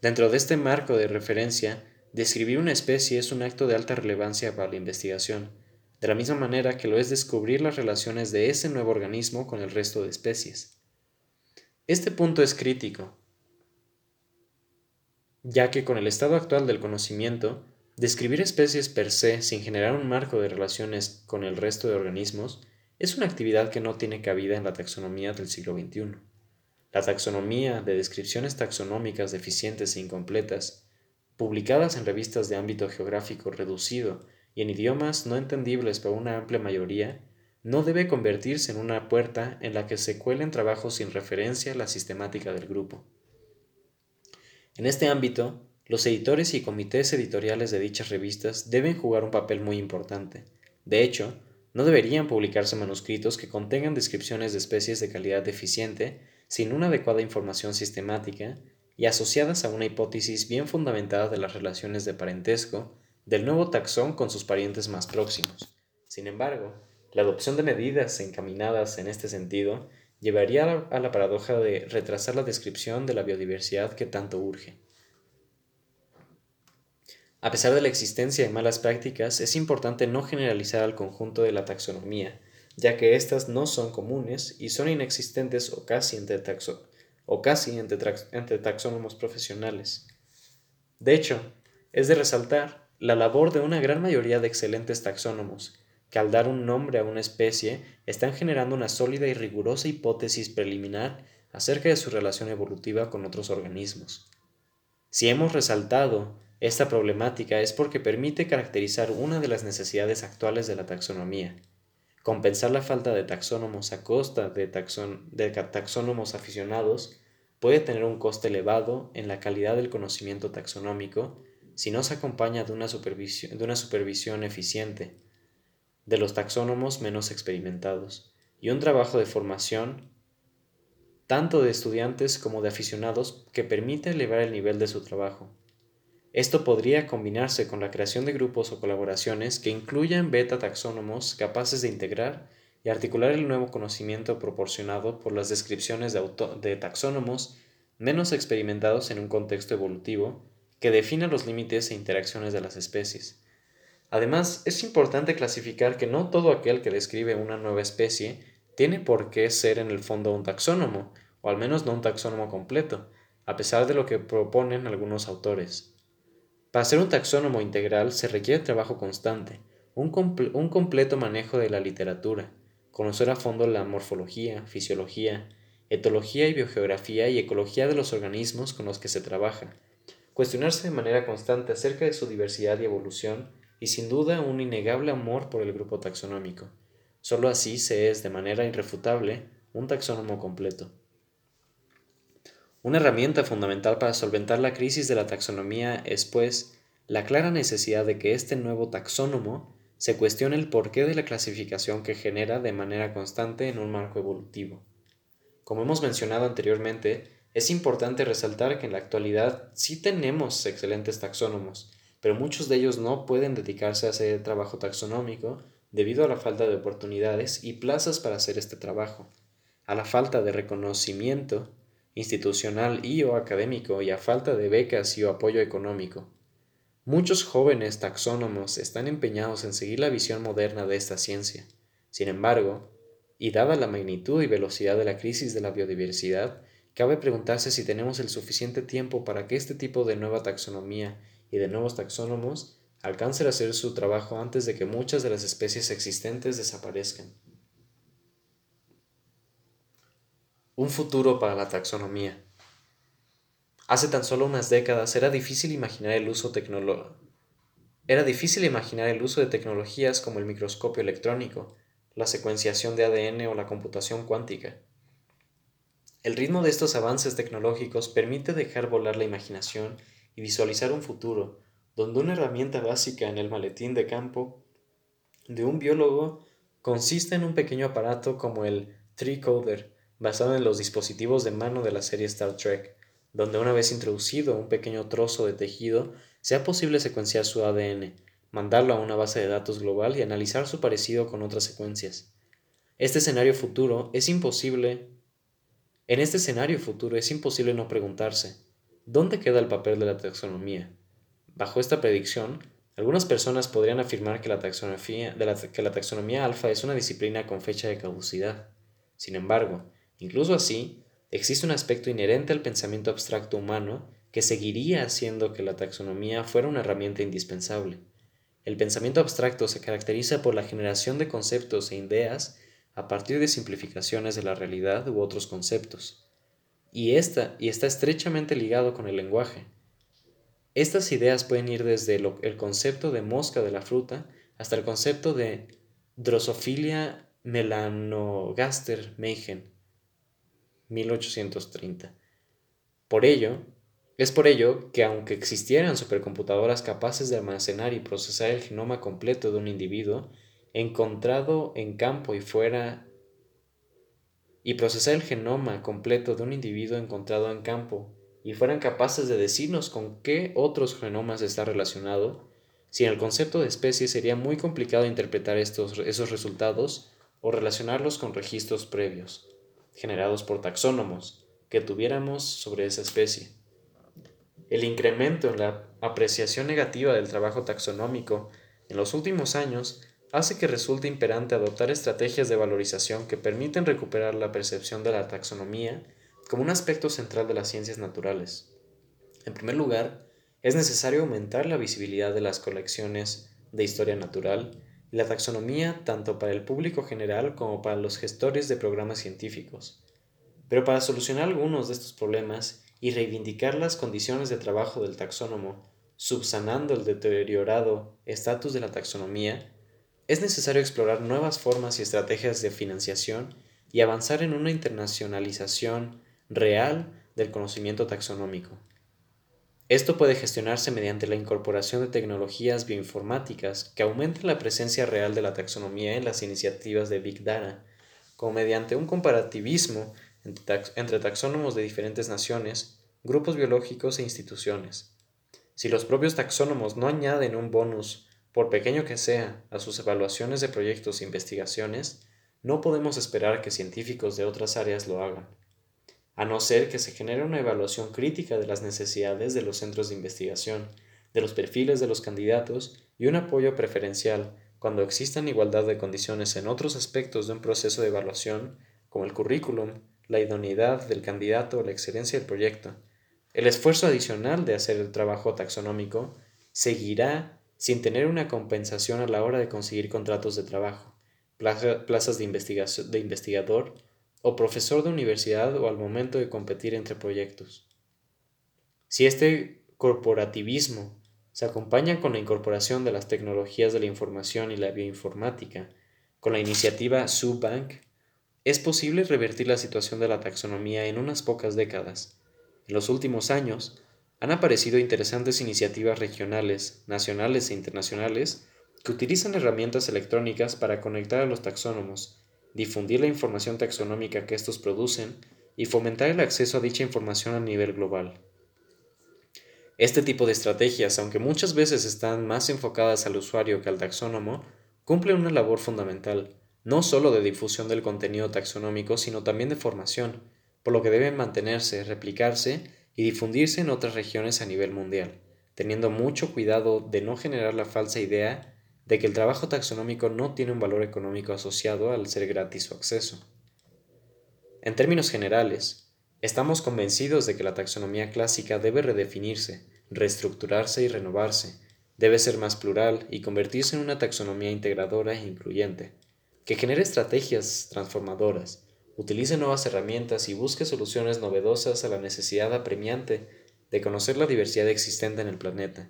Dentro de este marco de referencia, Describir una especie es un acto de alta relevancia para la investigación, de la misma manera que lo es descubrir las relaciones de ese nuevo organismo con el resto de especies. Este punto es crítico, ya que con el estado actual del conocimiento, describir especies per se sin generar un marco de relaciones con el resto de organismos es una actividad que no tiene cabida en la taxonomía del siglo XXI. la taxonomía de descripciones taxonómicas deficientes e incompletas, publicadas en revistas de ámbito geográfico reducido y en idiomas no entendibles para una amplia mayoría, no debe convertirse en una puerta en la que se cuelen trabajos sin referencia a la sistemática del grupo. En este ámbito, los editores y comités editoriales de dichas revistas deben jugar un papel muy importante. De hecho, no deberían publicarse manuscritos que contengan descripciones de especies de calidad deficiente sin una adecuada información sistemática y asociadas a una hipótesis bien fundamentada de las relaciones de parentesco del nuevo taxón con sus parientes más próximos. Sin embargo, la adopción de medidas encaminadas en este sentido llevaría a la, paradoja de retrasar la descripción de la biodiversidad que tanto urge. A pesar de la existencia de malas prácticas, es importante no generalizar al conjunto de la taxonomía, ya que éstas no son comunes y son inexistentes o casi entre, o casi entre taxónomos profesionales. De hecho, es de resaltar la labor de una gran mayoría de excelentes taxónomos, que al dar un nombre a una especie están generando una sólida y rigurosa hipótesis preliminar acerca de su relación evolutiva con otros organismos. Si hemos resaltado esta problemática es porque permite caracterizar una de las necesidades actuales de la taxonomía, compensar la falta de taxónomos a costa de, taxónomos aficionados puede tener un coste elevado en la calidad del conocimiento taxonómico si no se acompaña de una supervisión, de una supervisión eficiente de los taxónomos menos experimentados y un trabajo de formación tanto de estudiantes como de aficionados que permite elevar el nivel de su trabajo. Esto podría combinarse con la creación de grupos o colaboraciones que incluyan beta taxónomos capaces de integrar y articular el nuevo conocimiento proporcionado por las descripciones de, de taxónomos menos experimentados en un contexto evolutivo que defina los límites e interacciones de las especies. Además, es importante clasificar que no todo aquel que describe una nueva especie tiene por qué ser en el fondo un taxónomo, o al menos no un taxónomo completo, a pesar de lo que proponen algunos autores. Para ser un taxónomo integral se requiere trabajo constante, un, un, completo manejo de la literatura, conocer a fondo la morfología, fisiología, etología y biogeografía y ecología de los organismos con los que se trabaja, cuestionarse de manera constante acerca de su diversidad y evolución y sin duda un innegable amor por el grupo taxonómico. Solo así se es de manera irrefutable un taxónomo completo. Una herramienta fundamental para solventar la crisis de la taxonomía es, pues, la clara necesidad de que este nuevo taxónomo se cuestione el porqué de la clasificación que genera de manera constante en un marco evolutivo. Como hemos mencionado anteriormente, es importante resaltar que en la actualidad sí tenemos excelentes taxónomos, pero muchos de ellos no pueden dedicarse a hacer trabajo taxonómico debido a la falta de oportunidades y plazas para hacer este trabajo, a la falta de reconocimiento institucional y o académico y a falta de becas y o apoyo económico. Muchos jóvenes taxónomos están empeñados en seguir la visión moderna de esta ciencia. Sin embargo, y dada la magnitud y velocidad de la crisis de la biodiversidad, cabe preguntarse si tenemos el suficiente tiempo para que este tipo de nueva taxonomía y de nuevos taxónomos alcancen a hacer su trabajo antes de que muchas de las especies existentes desaparezcan. Un futuro para la taxonomía. Hace tan solo unas décadas era difícil imaginar el uso era difícil imaginar el uso de tecnologías como el microscopio electrónico, la secuenciación de ADN o la computación cuántica. El ritmo de estos avances tecnológicos permite dejar volar la imaginación y visualizar un futuro donde una herramienta básica en el maletín de campo de un biólogo consiste en un pequeño aparato como el tricoder, basado en los dispositivos de mano de la serie Star Trek, donde una vez introducido un pequeño trozo de tejido, sea posible secuenciar su ADN, mandarlo a una base de datos global y analizar su parecido con otras secuencias. Este escenario futuro es imposible. En este escenario futuro es imposible no preguntarse, ¿dónde queda el papel de la taxonomía? Bajo esta predicción, algunas personas podrían afirmar que la taxonomía, alfa es una disciplina con fecha de caducidad. Sin embargo, Incluso así, existe un aspecto inherente al pensamiento abstracto humano que seguiría haciendo que la taxonomía fuera una herramienta indispensable. El pensamiento abstracto se caracteriza por la generación de conceptos e ideas a partir de simplificaciones de la realidad u otros conceptos. y, esta, y está estrechamente ligado con el lenguaje. Estas ideas pueden ir desde el concepto de mosca de la fruta hasta el concepto de Drosophila melanogaster meigen, 1830. Por ello, es por ello que aunque existieran supercomputadoras capaces de almacenar y procesar el genoma completo de un individuo, encontrado en campo y fuera y procesar el genoma completo de un individuo encontrado en campo y fueran capaces de decirnos con qué otros genomas está relacionado, sin el concepto de especie sería muy complicado interpretar estos, esos resultados o relacionarlos con registros previos, generados por taxónomos, que tuviéramos sobre esa especie. El incremento en la apreciación negativa del trabajo taxonómico en los últimos años hace que resulte imperante adoptar estrategias de valorización que permiten recuperar la percepción de la taxonomía como un aspecto central de las ciencias naturales. En primer lugar, es necesario aumentar la visibilidad de las colecciones de historia natural y la taxonomía tanto para el público general como para los gestores de programas científicos. Pero para solucionar algunos de estos problemas y reivindicar las condiciones de trabajo del taxónomo, subsanando el deteriorado estatus de la taxonomía, es necesario explorar nuevas formas y estrategias de financiación y avanzar en una internacionalización real del conocimiento taxonómico. Esto puede gestionarse mediante la incorporación de tecnologías bioinformáticas que aumenten la presencia real de la taxonomía en las iniciativas de Big Data, como mediante un comparativismo entre taxónomos de diferentes naciones, grupos biológicos e instituciones. Si los propios taxónomos no añaden un bonus por pequeño que sea, a sus evaluaciones de proyectos e investigaciones, no podemos esperar que científicos de otras áreas lo hagan, a no ser que se genere una evaluación crítica de las necesidades de los centros de investigación, de los perfiles de los candidatos y un apoyo preferencial cuando existan igualdad de condiciones en otros aspectos de un proceso de evaluación, como el currículum, la idoneidad del candidato o la excelencia del proyecto. El esfuerzo adicional de hacer el trabajo taxonómico seguirá sin tener una compensación a la hora de conseguir contratos de trabajo, plazas de, de investigador o profesor de universidad o al momento de competir entre proyectos. Si este corporativismo se acompaña con la incorporación de las tecnologías de la información y la bioinformática, con la iniciativa SUBank, es posible revertir la situación de la taxonomía en unas pocas décadas. En los últimos años, han aparecido interesantes iniciativas regionales, nacionales e internacionales que utilizan herramientas electrónicas para conectar a los taxónomos, difundir la información taxonómica que estos producen y fomentar el acceso a dicha información a nivel global. Este tipo de estrategias, aunque muchas veces están más enfocadas al usuario que al taxónomo, cumplen una labor fundamental, no solo de difusión del contenido taxonómico, sino también de formación, por lo que deben mantenerse, replicarse y difundirse en otras regiones a nivel mundial, teniendo mucho cuidado de no generar la falsa idea de que el trabajo taxonómico no tiene un valor económico asociado al ser gratis su acceso. En términos generales, estamos convencidos de que la taxonomía clásica debe redefinirse, reestructurarse y renovarse, debe ser más plural y convertirse en una taxonomía integradora e incluyente, que genere estrategias transformadoras, utilice nuevas herramientas y busque soluciones novedosas a la necesidad apremiante de conocer la diversidad existente en el planeta.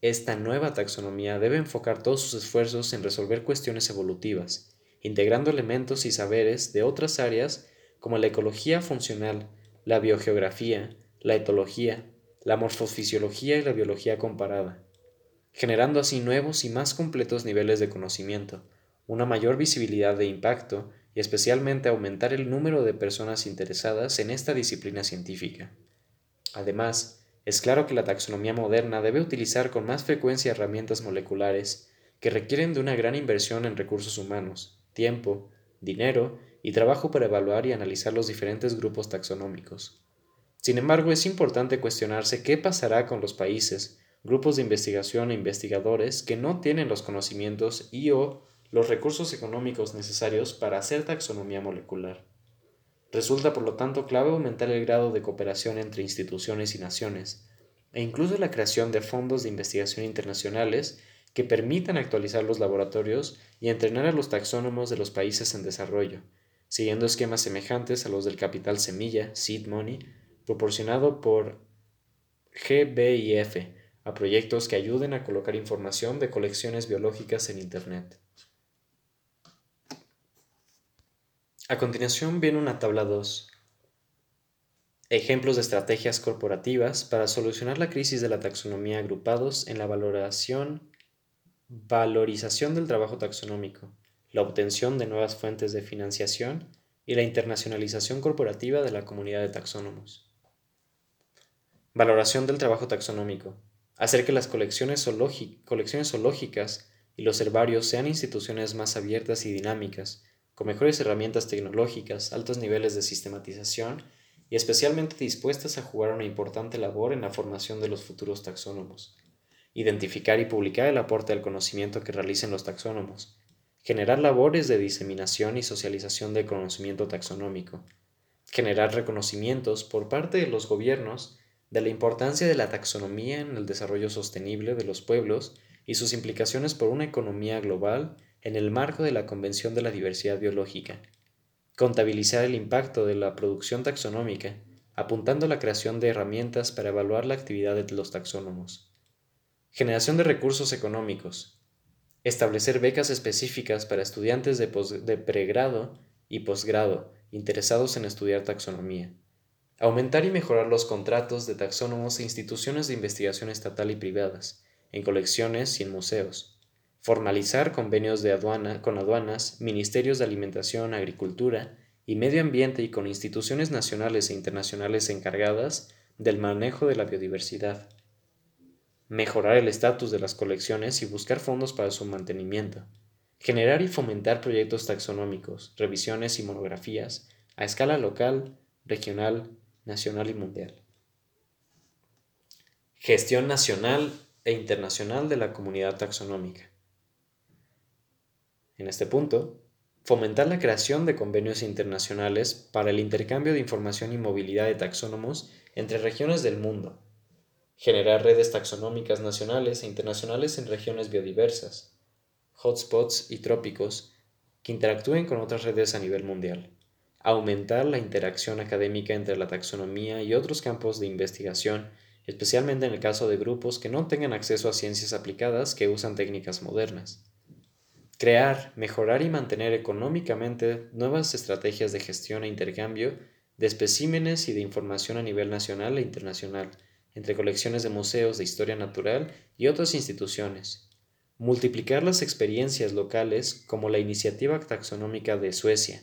Esta nueva taxonomía debe enfocar todos sus esfuerzos en resolver cuestiones evolutivas, integrando elementos y saberes de otras áreas como la ecología funcional, la biogeografía, la etología, la morfofisiología y la biología comparada, generando así nuevos y más completos niveles de conocimiento, una mayor visibilidad de impacto y especialmente aumentar el número de personas interesadas en esta disciplina científica. Además, es claro que la taxonomía moderna debe utilizar con más frecuencia herramientas moleculares que requieren de una gran inversión en recursos humanos, tiempo, dinero y trabajo para evaluar y analizar los diferentes grupos taxonómicos. Sin embargo, es importante cuestionarse qué pasará con los países, grupos de investigación e investigadores que no tienen los conocimientos y o los recursos económicos necesarios para hacer taxonomía molecular. Resulta por lo tanto clave aumentar el grado de cooperación entre instituciones y naciones, e incluso la creación de fondos de investigación internacionales que permitan actualizar los laboratorios y entrenar a los taxónomos de los países en desarrollo, siguiendo esquemas semejantes a los del capital semilla, seed money, proporcionado por GBIF a proyectos que ayuden a colocar información de colecciones biológicas en Internet. A continuación viene una tabla 2. Ejemplos de estrategias corporativas para solucionar la crisis de la taxonomía agrupados en la valoración, valorización del trabajo taxonómico, la obtención de nuevas fuentes de financiación y la internacionalización corporativa de la comunidad de taxónomos. Valoración del trabajo taxonómico. Hacer que las colecciones, colecciones zoológicas y los herbarios sean instituciones más abiertas y dinámicas, con mejores herramientas tecnológicas, altos niveles de sistematización y especialmente dispuestas a jugar una importante labor en la formación de los futuros taxónomos. Identificar y publicar el aporte al conocimiento que realicen los taxónomos. Generar labores de diseminación y socialización del conocimiento taxonómico. Generar reconocimientos por parte de los gobiernos de la importancia de la taxonomía en el desarrollo sostenible de los pueblos y sus implicaciones por una economía global en el marco de la Convención de la Diversidad Biológica, contabilizar el impacto de la producción taxonómica, apuntando a la creación de herramientas para evaluar la actividad de los taxónomos. Generación de recursos económicos. Establecer becas específicas para estudiantes de, de pregrado y posgrado interesados en estudiar taxonomía. Aumentar y mejorar los contratos de taxónomos e instituciones de investigación estatal y privadas, en colecciones y en museos formalizar convenios de aduana, con aduanas, ministerios de alimentación, agricultura y medio ambiente y con instituciones nacionales e internacionales encargadas del manejo de la biodiversidad, mejorar el estatus de las colecciones y buscar fondos para su mantenimiento, generar y fomentar proyectos taxonómicos, revisiones y monografías a escala local, regional, nacional y mundial. Gestión nacional e internacional de la comunidad taxonómica. En este punto, fomentar la creación de convenios internacionales para el intercambio de información y movilidad de taxónomos entre regiones del mundo, generar redes taxonómicas nacionales e internacionales en regiones biodiversas, hotspots y trópicos que interactúen con otras redes a nivel mundial, aumentar la interacción académica entre la taxonomía y otros campos de investigación, especialmente en el caso de grupos que no tengan acceso a ciencias aplicadas que usan técnicas modernas crear, mejorar y mantener económicamente nuevas estrategias de gestión e intercambio de especímenes y de información a nivel nacional e internacional, entre colecciones de museos de historia natural y otras instituciones. Multiplicar las experiencias locales como la iniciativa taxonómica de Suecia,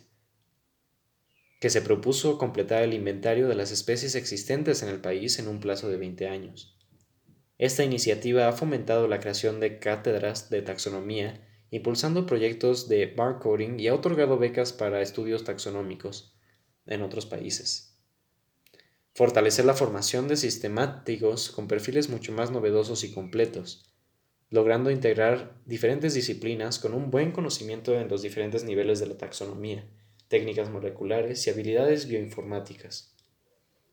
que se propuso completar el inventario de las especies existentes en el país en un plazo de 20 años. Esta iniciativa ha fomentado la creación de cátedras de taxonomía impulsando proyectos de barcoding y ha otorgado becas para estudios taxonómicos en otros países. Fortalecer la formación de sistemáticos con perfiles mucho más novedosos y completos, logrando integrar diferentes disciplinas con un buen conocimiento en los diferentes niveles de la taxonomía, técnicas moleculares y habilidades bioinformáticas.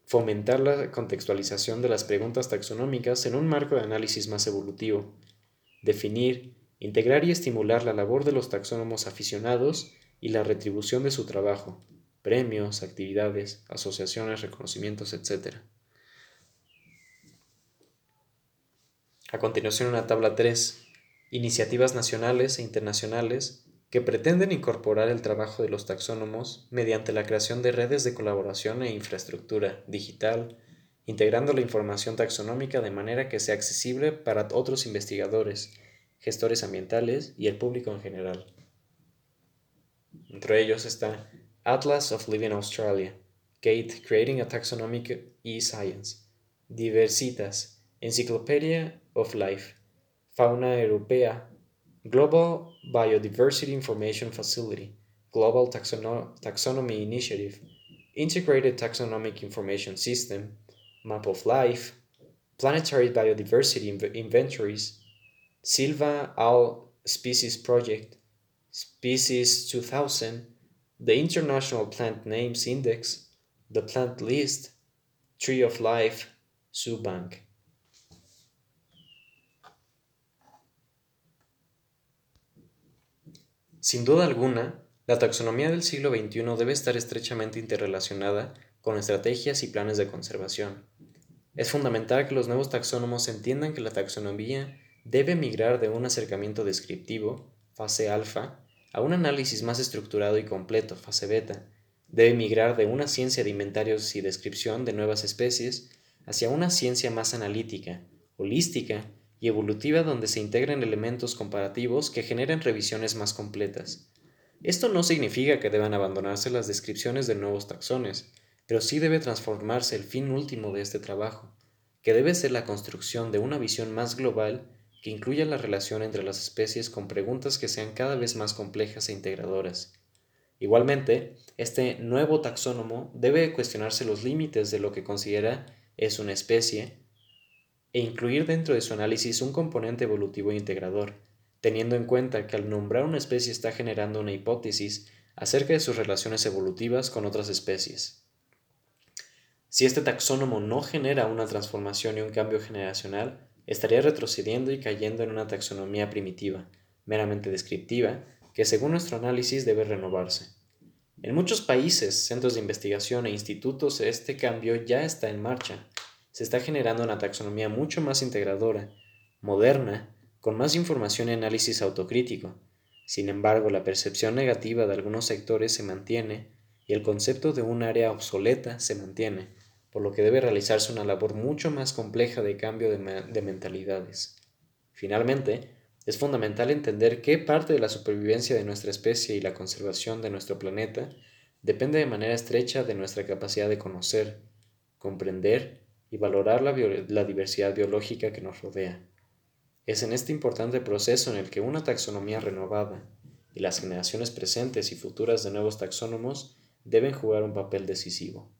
Fomentar la contextualización de las preguntas taxonómicas en un marco de análisis más evolutivo. Definir, integrar y estimular la labor de los taxónomos aficionados y la retribución de su trabajo, premios, actividades, asociaciones, reconocimientos, etc. A continuación, una tabla 3. Iniciativas nacionales e internacionales que pretenden incorporar el trabajo de los taxónomos mediante la creación de redes de colaboración e infraestructura digital, integrando la información taxonómica de manera que sea accesible para otros investigadores gestores ambientales y el público en general. Entre ellos está Atlas of Living Australia, Gate Creating a Taxonomic E-Science, Diversitas, Encyclopedia of Life, Fauna Europea, Global Biodiversity Information Facility, Global Taxonomy Initiative, Integrated Taxonomic Information System, Map of Life, Planetary Biodiversity Inventories, Silva All Species Project, Species 2000, the International Plant Names Index, the Plant List, Tree of Life, Bank. Sin duda alguna, La taxonomía del siglo XXI debe estar estrechamente interrelacionada con estrategias y planes de conservación. Es fundamental que los nuevos taxónomos entiendan que la taxonomía debe migrar de un acercamiento descriptivo, fase alfa, a un análisis más estructurado y completo, fase beta. Debe migrar de una ciencia de inventarios y descripción de nuevas especies hacia una ciencia más analítica, holística y evolutiva donde se integren elementos comparativos que generen revisiones más completas. Esto no significa que deban abandonarse las descripciones de nuevos taxones, pero sí debe transformarse el fin último de este trabajo, que debe ser la construcción de una visión más global que incluya la relación entre las especies con preguntas que sean cada vez más complejas e integradoras. Igualmente, este nuevo taxónomo debe cuestionarse los límites de lo que considera es una especie e incluir dentro de su análisis un componente evolutivo e integrador, teniendo en cuenta que al nombrar una especie está generando una hipótesis acerca de sus relaciones evolutivas con otras especies. Si este taxónomo no genera una transformación y un cambio generacional, estaría retrocediendo y cayendo en una taxonomía primitiva, meramente descriptiva, que según nuestro análisis debe renovarse. En muchos países, centros de investigación e institutos este cambio ya está en marcha. Se está generando una taxonomía mucho más integradora, moderna, con más información y análisis autocrítico. Sin embargo, la percepción negativa de algunos sectores se mantiene y el concepto de un área obsoleta se mantiene, por lo que debe realizarse una labor mucho más compleja de cambio de, mentalidades. Finalmente, es fundamental entender qué parte de la supervivencia de nuestra especie y la conservación de nuestro planeta depende de manera estrecha de nuestra capacidad de conocer, comprender y valorar la, la, diversidad biológica que nos rodea. Es en este importante proceso en el que una taxonomía renovada y las generaciones presentes y futuras de nuevos taxónomos deben jugar un papel decisivo.